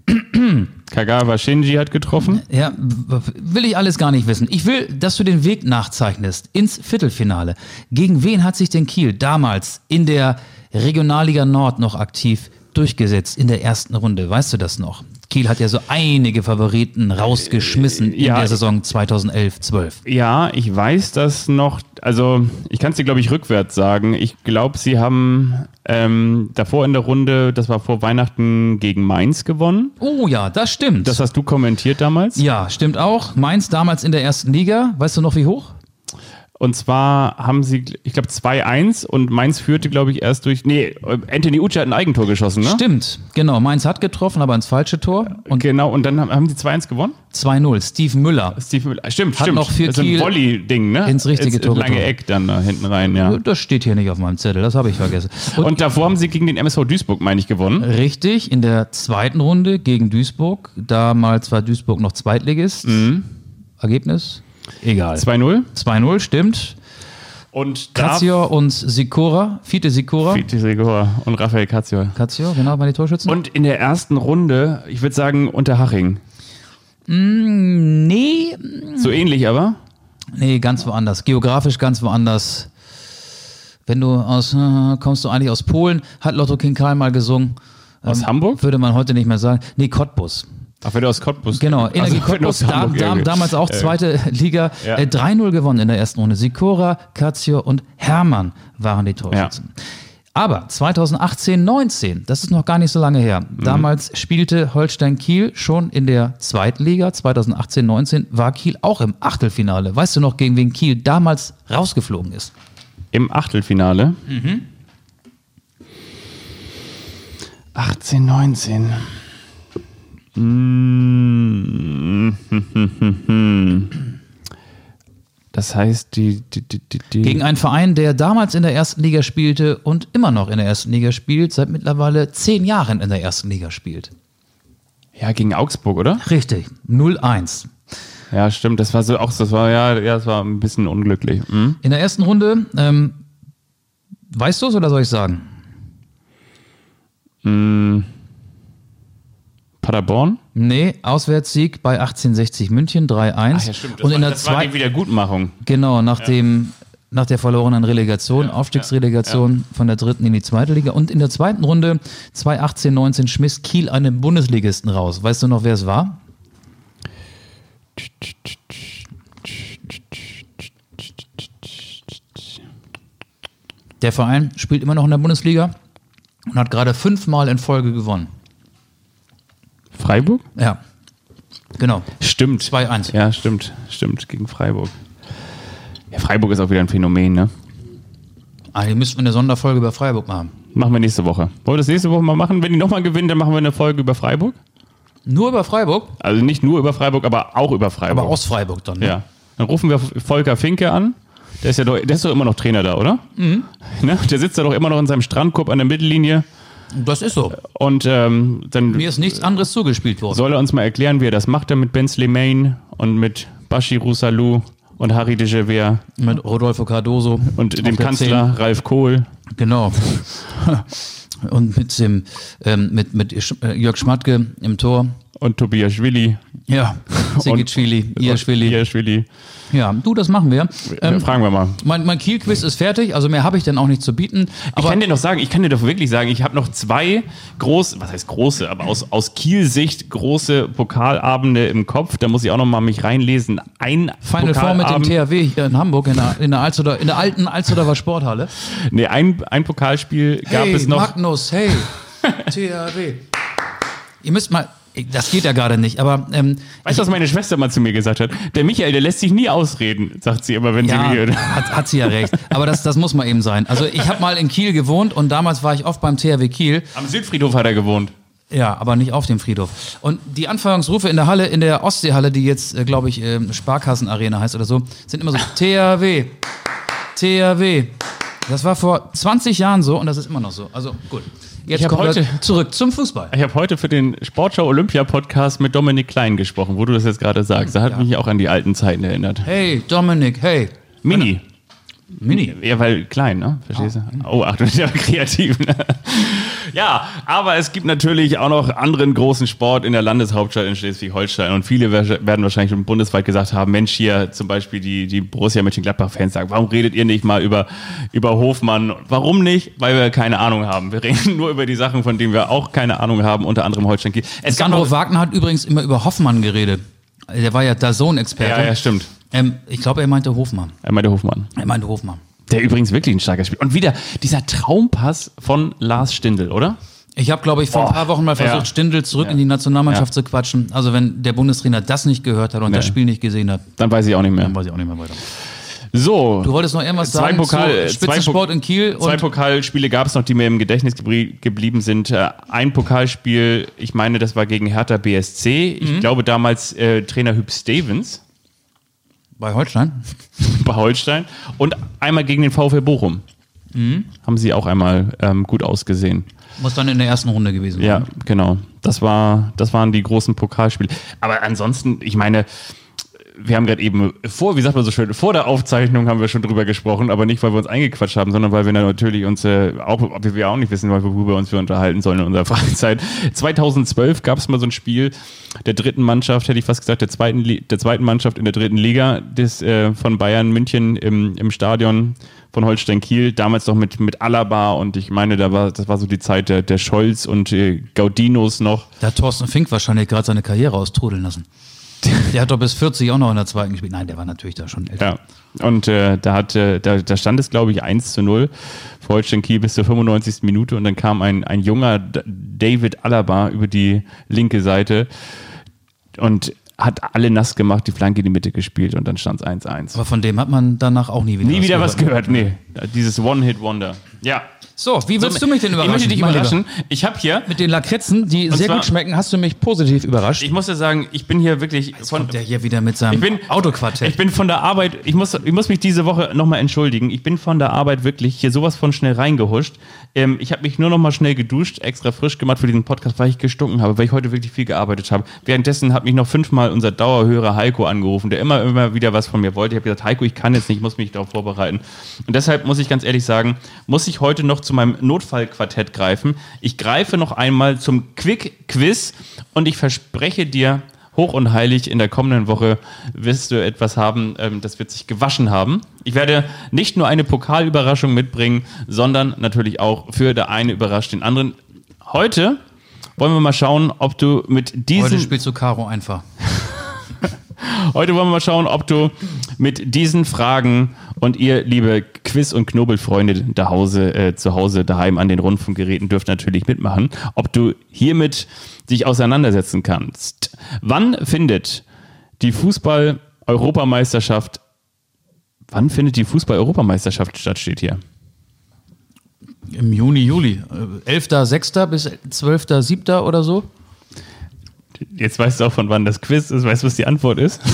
Kagawa Shinji hat getroffen. Ja, will ich alles gar nicht wissen. Ich will, dass du den Weg nachzeichnest ins Viertelfinale. Gegen wen hat sich denn Kiel damals in der Regionalliga Nord noch aktiv durchgesetzt in der ersten Runde? Weißt du das noch? Kiel hat ja so einige Favoriten rausgeschmissen in ja. der Saison 2011-12. Ja, ich weiß das noch. Also, ich kann es dir, glaube ich, rückwärts sagen. Ich glaube, sie haben ähm, davor in der Runde, das war vor Weihnachten, gegen Mainz gewonnen. Oh ja, das stimmt. Das hast du kommentiert damals. ja, stimmt auch. Mainz damals in der ersten Liga. Weißt du noch wie hoch? Und zwar haben sie, ich glaube, 2-1 und Mainz führte, glaube ich, erst durch. Nee, Anthony Ucci hat ein Eigentor geschossen, ne? Stimmt, genau. Mainz hat getroffen, aber ins falsche Tor. Und genau, und dann haben, die 2-1 gewonnen? 2-0. Steve Müller. Steve Müller. Stimmt, Hat stimmt. noch für das ist ein Volley-Ding, ne? ins richtige Ins Tor lange. Eck dann da hinten rein, ja. Das steht hier nicht auf meinem Zettel, das habe ich vergessen. Und, Und davor haben sie gegen den MSV Duisburg, meine ich, gewonnen. richtig, in der zweiten Runde gegen Duisburg, damals war Duisburg noch Zweitligist. Mhm. Ergebnis? Egal. 2-0. 2-0, stimmt. Und Kazior und Sikora, Fiete Sikora. Fiete Segor und Raphael Kazior. Kazior, genau, waren die Torschützen. Und in der ersten Runde, ich würde sagen, Unterhaching. nee, So ähnlich aber. nee, ganz woanders. Geografisch ganz woanders. Wenn du aus, äh, kommst du eigentlich aus Polen, hat Lotto King Karl mal gesungen. Aus Hamburg? Würde man heute nicht mehr sagen. Nee, Cottbus. Ach, wenn du aus Cottbus Genau, Energie Also, wenn du Cottbus, aus da, Hamburg da, irgendwie- damals auch Äh, zweite Liga, Ja. äh, 3-0 gewonnen in der ersten Runde. Sikora, Katio und Hermann waren die Torschützen. Aber 2018, 19, das ist noch gar nicht so lange her. Mhm. Damals spielte Holstein Kiel schon in der zweiten Liga. 2018, 19 war Kiel auch im Achtelfinale. Weißt du noch, gegen wen Kiel damals rausgeflogen ist? Im Achtelfinale. Mhm. 18, 19. Mm. Das heißt, die, die, die, die, Gegen einen Verein, der damals in der ersten Liga spielte und immer noch in der ersten Liga spielt, seit mittlerweile zehn Jahren in der ersten Liga spielt. ja, gegen Augsburg, oder? Richtig, 0-1. Ja, stimmt. Das war so auch, das war ja, ja, das war ein bisschen unglücklich. Hm? In der ersten Runde, ähm, weißt du es oder soll ich sagen? Paderborn? Nee, Auswärtssieg bei 1860 München 3-1. und in der das war die zweiten, Wiedergutmachung. genau, nach dem, nach der verlorenen Relegation, Aufstiegsrelegation von der dritten in die zweite Liga. Und in der zweiten Runde 2018-19 schmiss Kiel einen Bundesligisten raus. Weißt du noch, wer es war? Der Verein spielt immer noch in der Bundesliga und hat gerade fünfmal in Folge gewonnen. Freiburg? Ja, genau. Stimmt. 2-1. Ja, stimmt. Stimmt, gegen Freiburg. Ja, Freiburg ist auch wieder ein Phänomen, ne? Ah, hier müssten wir eine Sonderfolge über Freiburg machen. Machen wir nächste Woche. Wollen wir das nächste Woche mal machen? Wenn die nochmal gewinnen, dann machen wir eine Folge über Freiburg. Nur über Freiburg, Also nicht nur über Freiburg, aber auch über Freiburg. aber aus Freiburg dann. Ne? Ja. Dann rufen wir Volker Finke an. Der ist ja doch, der ist doch immer noch Trainer da, oder? Mhm. Ne? Der sitzt da doch immer noch in seinem Strandkorb an der Mittellinie. Das ist so. Und ähm, dann Mir ist nichts anderes zugespielt worden. soll er uns mal erklären, wie er das macht, er mit Ben Slimane und mit Bashir Salou und Harry de Gever Mit Rodolfo Cardoso. und dem Kanzler Ralf Kohl. 10. Genau. Und mit dem, ähm, mit, mit äh, Jörg Schmatke im Tor. und Tobias Schwilli. Ja. Sigitschwili, Iaschwili. Iaschwili. Ja, du, das machen wir. Ähm, Fragen wir mal. mein mein Kiel-Quiz ist fertig, also mehr habe ich dann auch nicht zu bieten. Ich kann dir noch sagen, ich kann dir doch wirklich sagen, ich habe noch zwei große, was heißt große, aber aus, aus Kiel-Sicht große Pokalabende im Kopf. Da muss ich auch noch mal mich reinlesen. Ein Final Four mit dem THW hier in Hamburg in der, in der, Alsterder, in der alten Alsterdamer Sporthalle. Nee, ein, ein Pokalspiel gab hey, es noch. Magnus, hey, THW. Ihr müsst mal, das geht ja gerade nicht, aber ähm, Weißt du, was meine Schwester mal zu mir gesagt hat? Der Michael, der lässt sich nie ausreden, sagt sie immer, wenn ja, sie mir. hat, hat sie ja recht. Aber das, das muss mal eben sein. Also ich habe mal in Kiel gewohnt und damals war ich oft beim THW Kiel. Am Südfriedhof hat er gewohnt. Ja, aber nicht auf dem Friedhof. Und die Anfeuerungsrufe in der Halle, in der Ostseehalle, die jetzt, äh, glaube ich, ähm, Sparkassenarena heißt oder so, sind immer so THW, THW. Das war vor 20 Jahren so und das ist immer noch so. Also gut. Jetzt wir heute- zurück zum Fußball. Ich habe heute für den Sportschau Olympia Podcast mit Dominik Klein gesprochen, wo du das jetzt gerade sagst. Da hat mich auch an die alten Zeiten erinnert. Hey, Dominik, hey. Mini. Mini. Ja, weil klein, ne? Verstehst du? Oh, ach, du bist ja kreativ. Ne? Ja, aber es gibt natürlich auch noch anderen großen Sport in der Landeshauptstadt in Schleswig-Holstein. Und viele wer- werden wahrscheinlich schon bundesweit gesagt haben, Mensch, hier zum Beispiel die, die Borussia Mönchengladbach-Fans sagen, warum redet ihr nicht mal über, über Hofmann? Warum nicht? Weil wir keine Ahnung haben. Wir reden nur über die Sachen, von denen wir auch keine Ahnung haben, unter anderem Holstein Kiel. Es gab Sandro Wagner hat übrigens immer über Hoffmann geredet. Der war ja Dazon-Experte. ja, ja, stimmt. Ähm, ich glaube, er meinte Hofmann. Er meinte Hofmann. Er meinte Hofmann. Der übrigens wirklich ein starker Spieler. Und wieder dieser Traumpass von Lars Stindl, oder? Ich habe, glaube ich, vor ein Boah, paar Wochen mal versucht, ja. Stindl zurück in die Nationalmannschaft zu quatschen. Also wenn der Bundestrainer das nicht gehört hat und das Spiel nicht gesehen hat, Dann weiß ich auch nicht mehr. dann weiß ich auch nicht mehr weiter. So, Du wolltest noch irgendwas Zwei sagen Pokal- zu zwei Spitzensport Po- in Kiel zwei Pokalspiele gab es noch, die mir im Gedächtnis geblieben sind. Äh, Ein Pokalspiel, ich meine, das war gegen Hertha BSC. Ich Mhm. glaube damals äh, Trainer Hüb Stevens bei Holstein. bei Holstein. Und einmal gegen den VfL Bochum. Mhm. Haben sie auch einmal ähm, gut ausgesehen. Muss dann in der ersten Runde gewesen Ja, sein. genau. Das, war, das waren die großen Pokalspiele. Aber ansonsten, ich meine, wir haben gerade eben vor, wie sagt man so schön, vor der Aufzeichnung haben wir schon drüber gesprochen, aber nicht, weil wir uns eingequatscht haben, sondern weil wir natürlich uns äh, auch, wir auch nicht wissen, worüber uns wir unterhalten sollen in unserer Freizeit. 2012 gab es mal so ein Spiel der dritten Mannschaft, hätte ich fast gesagt, der zweiten, der zweiten Mannschaft in der dritten Liga des, äh, von Bayern München im, im Stadion von Holstein Kiel, damals noch mit, mit Alaba und ich meine, da war, das war so die Zeit der, der Scholz und äh, Gaudinos noch. Da hat Thorsten Fink wahrscheinlich gerade seine Karriere austrudeln lassen. Der hat doch bis 40 auch noch in der zweiten gespielt. Nein, der war natürlich da schon älter. Ja, und äh, da, hat, äh, da, da stand es, glaube ich, 1 zu 0 für Holstein Kiel bis zur 95. Minute und dann kam ein, ein junger David Alaba über die linke Seite und hat alle nass gemacht, die Flanke in die Mitte gespielt und dann stand es 1-1. Aber von dem hat man danach auch nie wieder Nie wieder was gehört, nee. Dieses One-Hit-Wonder. Ja. So, wie willst du mich denn überraschen? Ich möchte dich überraschen. Ich habe hier, Mit den Lakritzen, die sehr zwar- gut schmecken, hast du mich positiv überrascht. ich muss ja sagen, ich bin hier wirklich von, Kommt der hier wieder mit seinem Ich bin- Autoquartett. Ich bin von der Arbeit, ich muss, ich muss mich diese Woche nochmal entschuldigen. Ich bin von der Arbeit wirklich hier sowas von schnell reingehuscht. Ähm, ich habe mich nur nochmal schnell geduscht, extra frisch gemacht für diesen Podcast, weil ich gestunken habe, weil ich heute wirklich viel gearbeitet habe. Währenddessen hat mich noch fünfmal unser Dauerhörer Heiko angerufen, der immer, immer wieder was von mir wollte. Ich habe gesagt, Heiko, ich kann jetzt nicht, ich muss mich darauf vorbereiten. Und deshalb muss ich ganz ehrlich sagen, muss ich heute noch zu meinem Notfallquartett greifen. Ich greife noch einmal zum Quick-Quiz und ich verspreche dir, hoch und heilig, in der kommenden Woche wirst du etwas haben, ähm, das wird sich gewaschen haben. Ich werde nicht nur eine Pokalüberraschung mitbringen, sondern natürlich auch für der eine überrascht den anderen. Heute wollen wir mal schauen, ob du mit Heute diesen spielst du Karo einfach. Heute wollen wir mal schauen, ob du mit diesen Fragen und ihr, liebe Quiz- und Knobelfreunde da Hause, äh, zu Hause, daheim an den Rundfunkgeräten, dürft natürlich mitmachen, ob du hiermit dich auseinandersetzen kannst. Wann findet die Fußball-Europameisterschaft, wann findet die Fußball-Europameisterschaft statt, steht hier? Im Juni, Juli. Äh, 11.06. bis 12.07. oder so. Jetzt weißt du auch, von wann das Quiz ist, weißt du, was die Antwort ist?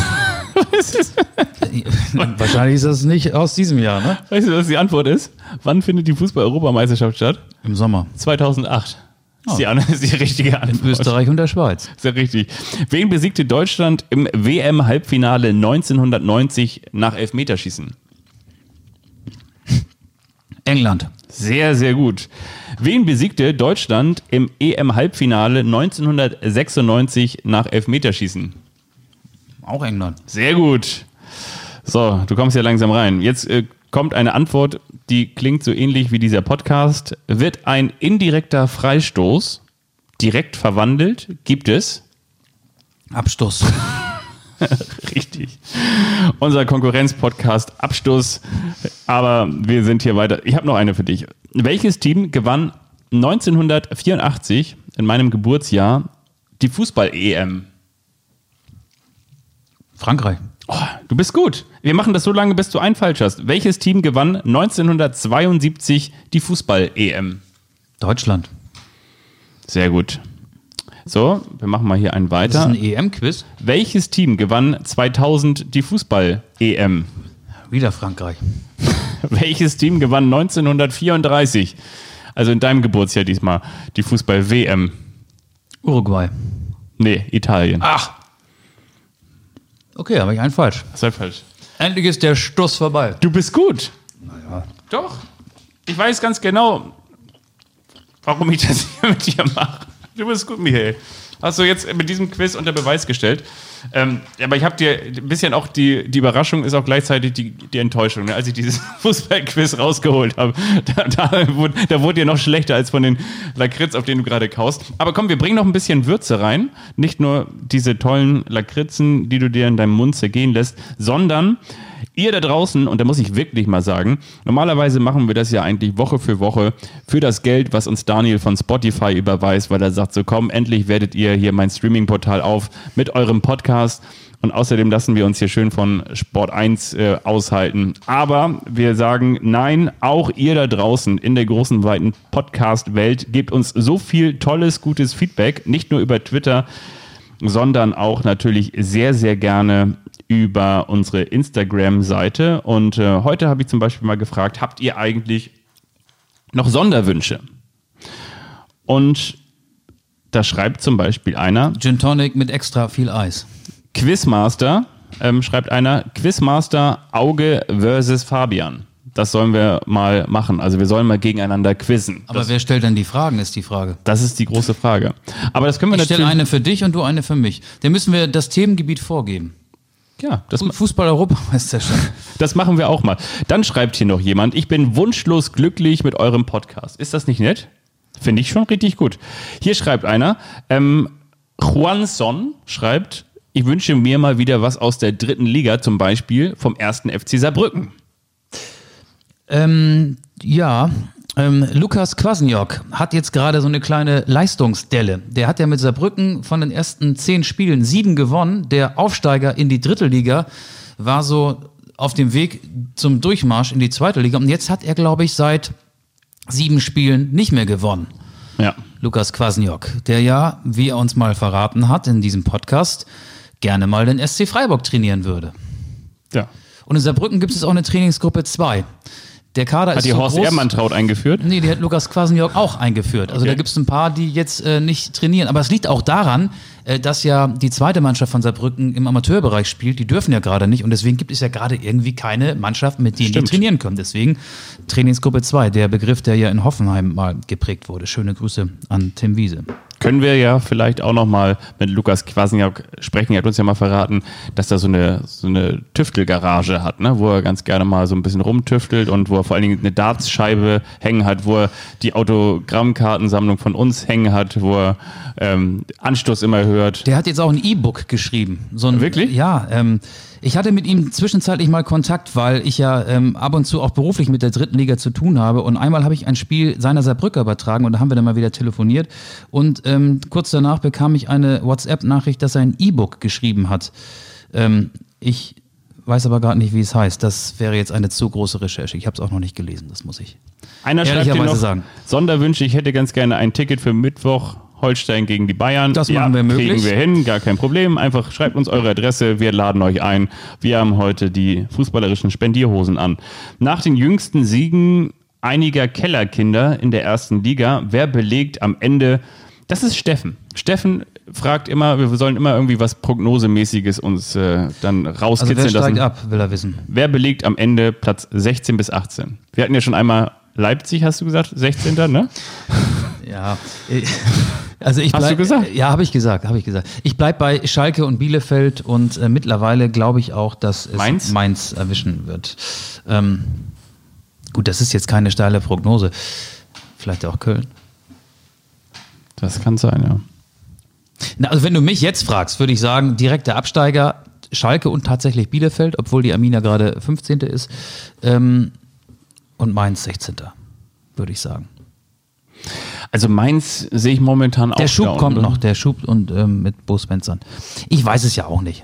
Wahrscheinlich ist das nicht aus diesem Jahr, ne? Weißt du, was die Antwort ist? Wann findet die Fußball-Europameisterschaft statt? Im Sommer. 2008. Ist, die, An- ist die richtige Antwort. Österreich und der Schweiz. Ist ja richtig. Wen besiegte Deutschland im WM-Halbfinale 1990 nach Elfmeterschießen? England. Sehr, sehr gut. Wen besiegte Deutschland im EM-Halbfinale 1996 nach Elfmeterschießen? Auch England. Sehr gut. So, du kommst ja langsam rein. Jetzt äh, kommt eine Antwort, die klingt so ähnlich wie dieser Podcast. Wird ein indirekter Freistoß direkt verwandelt? Gibt es? Abstoß. Richtig. Unser Konkurrenz-Podcast Abstoß. Aber wir sind hier weiter. Ich habe noch eine für dich. Welches Team gewann 1984 in meinem Geburtsjahr die Fußball-EM? Frankreich. Oh, du bist gut. Wir machen das so lange, bis du einen falsch hast. Welches Team gewann 1972 die Fußball-EM? Deutschland. Sehr gut. So, wir machen mal hier einen Das ist weiter. ein EM-Quiz. Welches Team gewann 2000 die Fußball-EM? Wieder Frankreich. Welches Team gewann 1934? Also in deinem Geburtsjahr diesmal die Fußball-WM. Uruguay. Nee, Italien. Ach. Okay, habe ich einen falsch. Halt falsch. Endlich ist der Stoß vorbei. Du bist gut. Naja. Doch. Ich weiß ganz genau, warum ich das hier mit dir mache. Du bist gut, Michael. Hast du jetzt mit diesem Quiz unter Beweis gestellt. Ähm, aber ich habe dir ein bisschen auch die, die Überraschung ist auch gleichzeitig die, die Enttäuschung. Ne? Als ich dieses Fußballquiz rausgeholt habe, da, da, wurde, da wurde dir noch schlechter als von den Lakritz, auf denen du gerade kaust. Aber komm, wir bringen noch ein bisschen Würze rein. Nicht nur diese tollen Lakritzen, die du dir in deinem Mund zergehen lässt, sondern Ihr da draußen, und da muss ich wirklich mal sagen, normalerweise machen wir das ja eigentlich Woche für Woche für das Geld, was uns Daniel von Spotify überweist, weil er sagt, so komm, endlich werdet ihr hier mein Streaming-Portal auf mit eurem Podcast. Und außerdem lassen wir uns hier schön von Sport 1 äh, aushalten. Aber wir sagen, nein, auch ihr da draußen in der großen, weiten Podcast-Welt gebt uns so viel tolles, gutes Feedback, nicht nur über Twitter, sondern auch natürlich sehr, sehr gerne über unsere Instagram-Seite. Und äh, heute habe ich zum Beispiel mal gefragt, habt ihr eigentlich noch Sonderwünsche? Und da schreibt zum Beispiel einer, Gin Tonic mit extra viel Eis. Quizmaster ähm, schreibt einer, Quizmaster Auge versus Fabian. Das sollen wir mal machen. Also wir sollen mal gegeneinander quizzen. Aber wer stellt denn die Fragen, ist die Frage. Das ist die große Frage. Aber das können wir Ich stelle natürlich. eine für dich und du eine für mich. Dann müssen wir das Themengebiet vorgeben. Ja, das, Fußball-Europameisterschaft. das machen wir auch mal. Dann schreibt hier noch jemand, ich bin wunschlos glücklich mit eurem Podcast. Ist das nicht nett? Finde ich schon richtig gut. Hier schreibt einer, ähm, Juanson schreibt, ich wünsche mir mal wieder was aus der dritten Liga, zum Beispiel vom ersten FC Saarbrücken. Ähm, ja, ähm, Lukas Kwasniok hat jetzt gerade so eine kleine Leistungsdelle. Der hat ja mit Saarbrücken von den ersten zehn Spielen sieben gewonnen. Der Aufsteiger in die dritte Liga war so auf dem Weg zum Durchmarsch in die zweite Liga. Und jetzt hat er, glaube ich, seit sieben Spielen nicht mehr gewonnen. Ja. Lukas Kwasniok, der ja, wie er uns mal verraten hat in diesem Podcast, gerne mal den SC Freiburg trainieren würde. ja. Und in Saarbrücken gibt es auch eine Trainingsgruppe 2. Der Kader Hat ist die so Horst groß, Ehrmantraut eingeführt? Nee, die hat Lukas Kwasniok auch eingeführt. Also Okay. da gibt es ein paar, die jetzt äh, nicht trainieren. Aber es liegt auch daran, äh, dass ja die zweite Mannschaft von Saarbrücken im Amateurbereich spielt. Die dürfen ja gerade nicht. Und deswegen gibt es ja gerade irgendwie keine Mannschaft, mit denen Stimmt. die trainieren können. Deswegen Trainingsgruppe 2, der Begriff, der ja in Hoffenheim mal geprägt wurde. Schöne Grüße an Tim Wiese. Können wir ja vielleicht auch noch mal mit Lukas Kwasniok sprechen. Er hat uns ja mal verraten, dass er so eine, so eine Tüftelgarage hat, ne? wo er ganz gerne mal so ein bisschen rumtüftelt und wo er vor allen Dingen eine Dartscheibe hängen hat, wo er die Autogrammkartensammlung von uns hängen hat, wo er ähm, Anstoß immer hört. Der hat jetzt auch ein E-Book geschrieben. So ein, Wirklich? Ja. Ähm, ich hatte mit ihm zwischenzeitlich mal Kontakt, weil ich ja ähm, ab und zu auch beruflich mit der dritten Liga zu tun habe. Und einmal habe ich ein Spiel seiner Saarbrücker übertragen und da haben wir dann mal wieder telefoniert. Und ähm, kurz danach bekam ich eine WhatsApp-Nachricht, dass er ein E-Book geschrieben hat. Ähm, ich weiß aber gerade nicht, wie es heißt. Das wäre jetzt eine zu große Recherche. Ich habe es auch noch nicht gelesen, das muss ich. Einer schreibt hier Ehrlicherweise noch, sagen. Sonderwünsche, ich hätte ganz gerne ein Ticket für Mittwoch. Holstein gegen die Bayern. Das machen wir möglich. Kriegen wir hin, gar kein Problem. Einfach schreibt uns eure Adresse, wir laden euch ein. Wir haben heute die fußballerischen Spendierhosen an. Nach den jüngsten Siegen einiger Kellerkinder in der ersten Liga, wer belegt am Ende, das ist Steffen. Steffen fragt immer, wir sollen immer irgendwie was Prognosemäßiges uns äh, dann Also rauskitzeln wer steigt lassen. ab, will er wissen. Wer belegt am Ende Platz 16 bis 18? Wir hatten ja schon einmal Leipzig, hast du gesagt, 16. ne? Ja, äh, also ich Hast bleib, du gesagt? Ja, habe ich gesagt, habe ich gesagt. Ich bleibe bei Schalke und Bielefeld und äh, mittlerweile glaube ich auch, dass es Mainz? Mainz erwischen wird. Ähm, gut, das ist jetzt keine steile Prognose. Vielleicht auch Köln. Das kann sein, ja. Na, also wenn du mich jetzt fragst, würde ich sagen, direkter Absteiger Schalke und tatsächlich Bielefeld, obwohl die Amina gerade 15. ist. Ähm, und Mainz 16. würde ich sagen. Also Mainz sehe ich momentan auch. Der Schub da kommt unten. noch, der Schub und ähm, mit Bo Svensson. Ich weiß es ja auch nicht.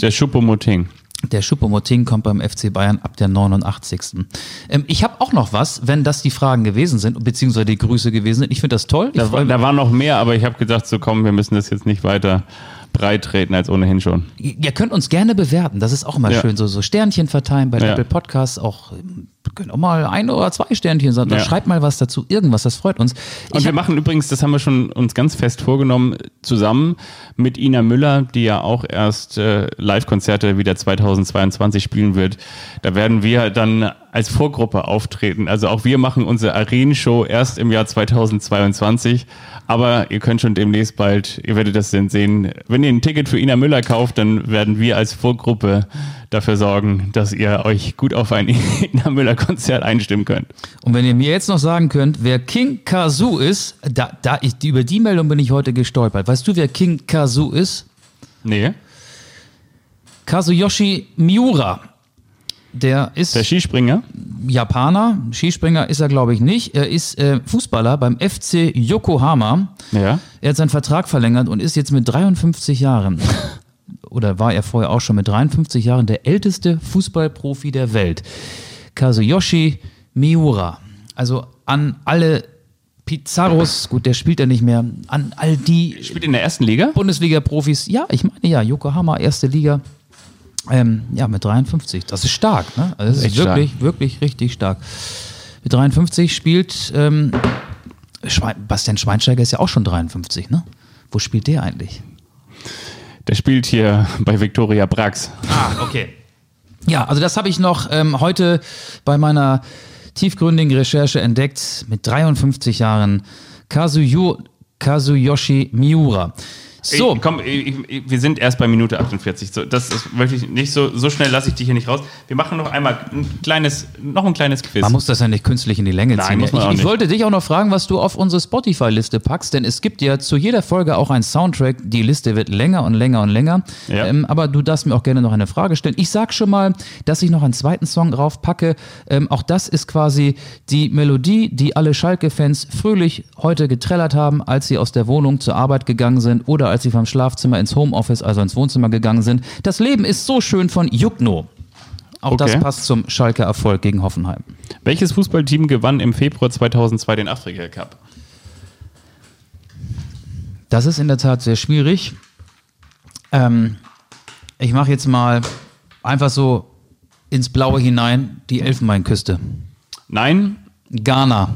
Der Schuppomoting. Der Schuppomoting kommt beim FC Bayern ab der 89. Ähm, ich habe auch noch was, wenn das die Fragen gewesen sind, beziehungsweise die Grüße gewesen sind. Ich finde das toll. Da, war- da war noch mehr, aber ich habe gedacht, so komm, wir müssen das jetzt nicht weiter breit treten als ohnehin schon. Ihr könnt uns gerne bewerten, das ist auch immer Ja. schön. So, so Sternchen verteilen bei Ja. Apple Podcasts, auch ähm, können auch mal ein oder zwei Sternchen sein. Ja. Schreibt mal was dazu, irgendwas, das freut uns. Und Ich wir hab, machen übrigens, das haben wir schon uns ganz fest vorgenommen, zusammen mit Ina Müller, die ja auch erst äh, Live-Konzerte wieder 2022 spielen wird. Da werden wir dann als Vorgruppe auftreten. Also auch wir machen unsere Arenenshow erst im Jahr 2022. Aber ihr könnt schon demnächst bald, ihr werdet das dann sehen, wenn ihr ein Ticket für Ina Müller kauft, dann werden wir als Vorgruppe dafür sorgen, dass ihr euch gut auf ein Ina Müller Konzert einstimmen könnt. und wenn ihr mir jetzt noch sagen könnt, wer King Kazoo ist, da, da ich, über die Meldung bin ich heute gestolpert. Weißt du, wer King Kazoo ist? Nee, Kazuyoshi Miura. Der ist der Skispringer. Japaner. Skispringer ist er, glaube ich, nicht. Er ist äh, Fußballer beim FC Yokohama. Ja. Er hat seinen Vertrag verlängert und ist jetzt mit 53 Jahren, oder war er vorher auch schon mit 53 Jahren, der älteste Fußballprofi der Welt. Kazuyoshi Miura. Also an alle Pizarros, gut, der spielt ja nicht mehr, an all die Spielt in der ersten Liga? Bundesliga-Profis, ja, ich meine ja, Yokohama, erste Liga. Ähm, ja, mit 53. Das ist stark, ne? Also das ist wirklich, wirklich richtig stark. Mit 53 spielt ähm, Schwein, Bastian Schweinsteiger ist ja auch schon 53, ne? Wo spielt der eigentlich? Der spielt hier bei Viktoria Brax. Ah, okay. Ja, also das habe ich noch ähm, heute bei meiner tiefgründigen Recherche entdeckt mit 53 Jahren. Kazuyo, Kazuyoshi Miura. So, Ey, komm, ich, ich, wir sind erst bei Minute 48. So, das ist wirklich nicht so, so schnell lasse ich dich hier nicht raus. Wir machen noch einmal ein kleines, noch ein kleines Quiz. man muss das ja nicht künstlich in die Länge Nein, ziehen. muss man ich, ich wollte dich auch noch fragen, was du auf unsere Spotify-Liste packst, denn es gibt ja zu jeder Folge auch einen Soundtrack. Die Liste wird länger und länger und länger. Ja. Ähm, aber du darfst mir auch gerne noch eine Frage stellen. Ich sag schon mal, dass ich noch einen zweiten Song drauf packe. Ähm, auch das ist quasi die Melodie, die alle Schalke-Fans fröhlich heute getrellert haben, als sie aus der Wohnung zur Arbeit gegangen sind oder als sie vom Schlafzimmer ins Homeoffice, also ins Wohnzimmer gegangen sind. Das Leben ist so schön von Jukno. Auch das Okay. passt zum Schalke-Erfolg gegen Hoffenheim. Welches Fußballteam gewann im Februar 2002 den Afrika Cup? Das ist in der Tat sehr schwierig. Ähm, ich mache jetzt mal einfach so ins Blaue hinein die Elfenbeinküste. Nein, Ghana.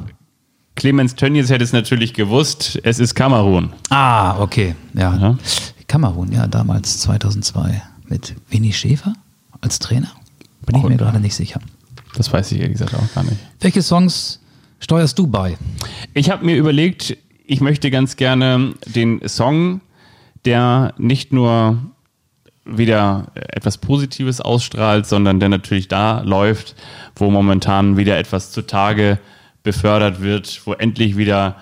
Clemens Tönnies hätte es natürlich gewusst. Es ist Kamerun. Ah, okay. Ja. Ja. Kamerun, ja, damals 2002 mit Winnie Schäfer als Trainer. Bin ich Oh, mir gerade nicht sicher. Das weiß ich ehrlich gesagt auch gar nicht. Welche Songs steuerst du bei? Ich habe mir überlegt, ich möchte ganz gerne den Song, der nicht nur wieder etwas Positives ausstrahlt, sondern der natürlich da läuft, wo momentan wieder etwas zutage befördert wird, wo endlich wieder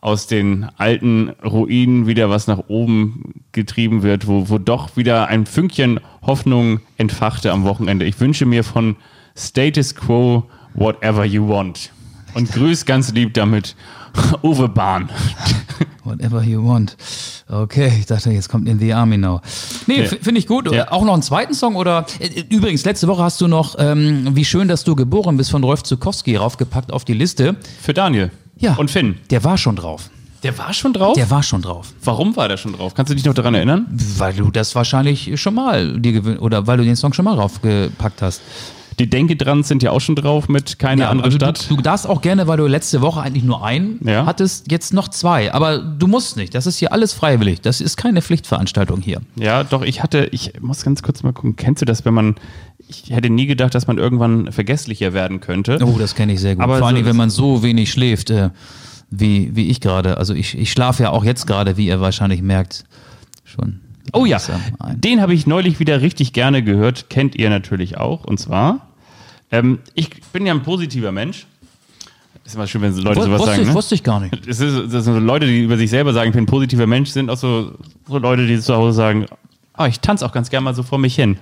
aus den alten Ruinen wieder was nach oben getrieben wird, wo, wo doch wieder ein Fünkchen Hoffnung entfachte am Wochenende. Ich wünsche mir von Status Quo Whatever You Want. Und grüß ganz lieb damit Uwe Bahn. Whatever you want. Okay, ich dachte, jetzt kommt In the Army Now. Nee, Nee. finde ich gut. Ja. Auch noch einen zweiten Song oder? Übrigens, letzte Woche hast du noch ähm, Wie schön, dass du geboren bist von Rolf Zukowski raufgepackt auf die Liste. Für Daniel. Ja. Und Finn. Der war schon drauf. Der war schon drauf? Der war schon drauf. Warum war der schon drauf? Kannst du dich noch daran erinnern? Weil du das wahrscheinlich schon mal dir gewöhnt oder weil du den Song schon mal raufgepackt hast. Die Denke dran sind ja auch schon drauf mit keine andere also Stadt. Du, du darfst auch gerne, weil du letzte Woche eigentlich nur einen Ja. hattest, jetzt noch zwei. Aber du musst nicht. Das ist hier alles freiwillig. Das ist keine Pflichtveranstaltung hier. Ja, doch, ich hatte, ich muss ganz kurz mal gucken, kennst du das, wenn man, ich hätte nie gedacht, dass man irgendwann vergesslicher werden könnte. Oh, das kenne ich sehr gut. Aber Vor allem, so- wenn man so wenig schläft, äh, wie, wie ich gerade. Also ich, ich schlafe ja auch jetzt gerade, wie ihr wahrscheinlich merkt, schon. Oh ja, den habe ich neulich wieder richtig gerne gehört, kennt ihr natürlich auch. Und zwar, ähm, ich bin ja ein positiver Mensch. Ist immer schön, wenn so Leute Wus- sowas wusste, sagen. ich, Ne? wusste ich gar nicht. Es ist, das sind so Leute, die über sich selber sagen, ich bin ein positiver Mensch, sind auch so, so Leute, die zu Hause sagen, ah, ich tanze auch ganz gerne mal so vor mich hin.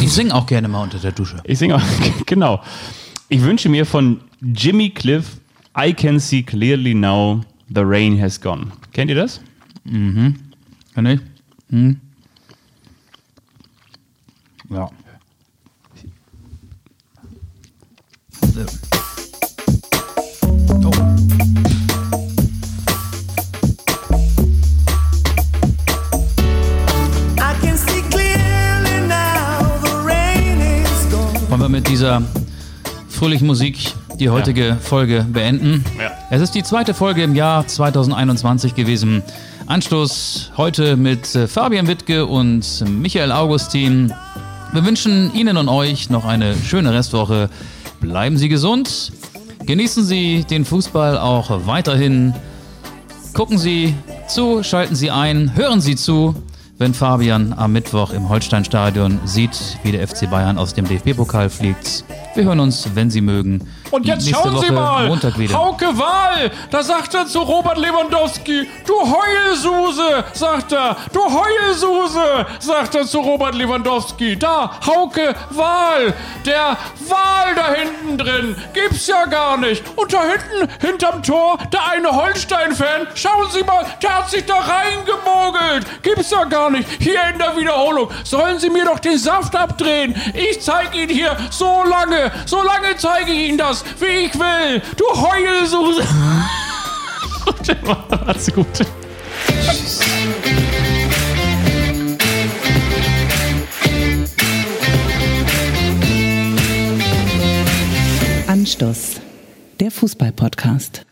Ich singe auch gerne mal unter der Dusche. Ich singe auch, genau. Ich wünsche mir von Jimmy Cliff, I can see clearly now, the rain has gone. Kennt ihr das? Kann ich? Hm. Ja. I can see clearly now the rain is gone. Wollen wir mit dieser fröhlichen Musik die heutige Folge beenden? Ja. Es ist die zweite Folge im Jahr 2021 gewesen. Anstoß heute mit äh, Fabian Wittke und Michael Augustin. Wir wünschen Ihnen und euch noch eine schöne Restwoche. Bleiben Sie gesund. Genießen Sie den Fußball auch weiterhin. Gucken Sie zu, schalten Sie ein, hören Sie zu, wenn Fabian am Mittwoch im Holsteinstadion sieht, wie der FC Bayern aus dem DFB-Pokal fliegt. Wir hören uns, wenn Sie mögen. Und jetzt schauen Sie Woche mal, Montag wieder. Hauke Wahl, da sagt er zu Robert Lewandowski, du Heulsuse, sagt er, du Heulsuse, sagt er zu Robert Lewandowski. Da, Hauke Wahl, der Wahl da hinten drin, gibt's ja gar nicht. Und da hinten, hinterm Tor, der eine Holstein-Fan, schauen Sie mal, der hat sich da reingemogelt, gibt's ja gar nicht. Hier in der Wiederholung, sollen Sie mir doch den Saft abdrehen. Ich zeige Ihnen hier so lange, so lange zeige ich Ihnen das, wie ich will. Du Heulsuse. Macht's gut. Anstoß, der Fußball-Podcast.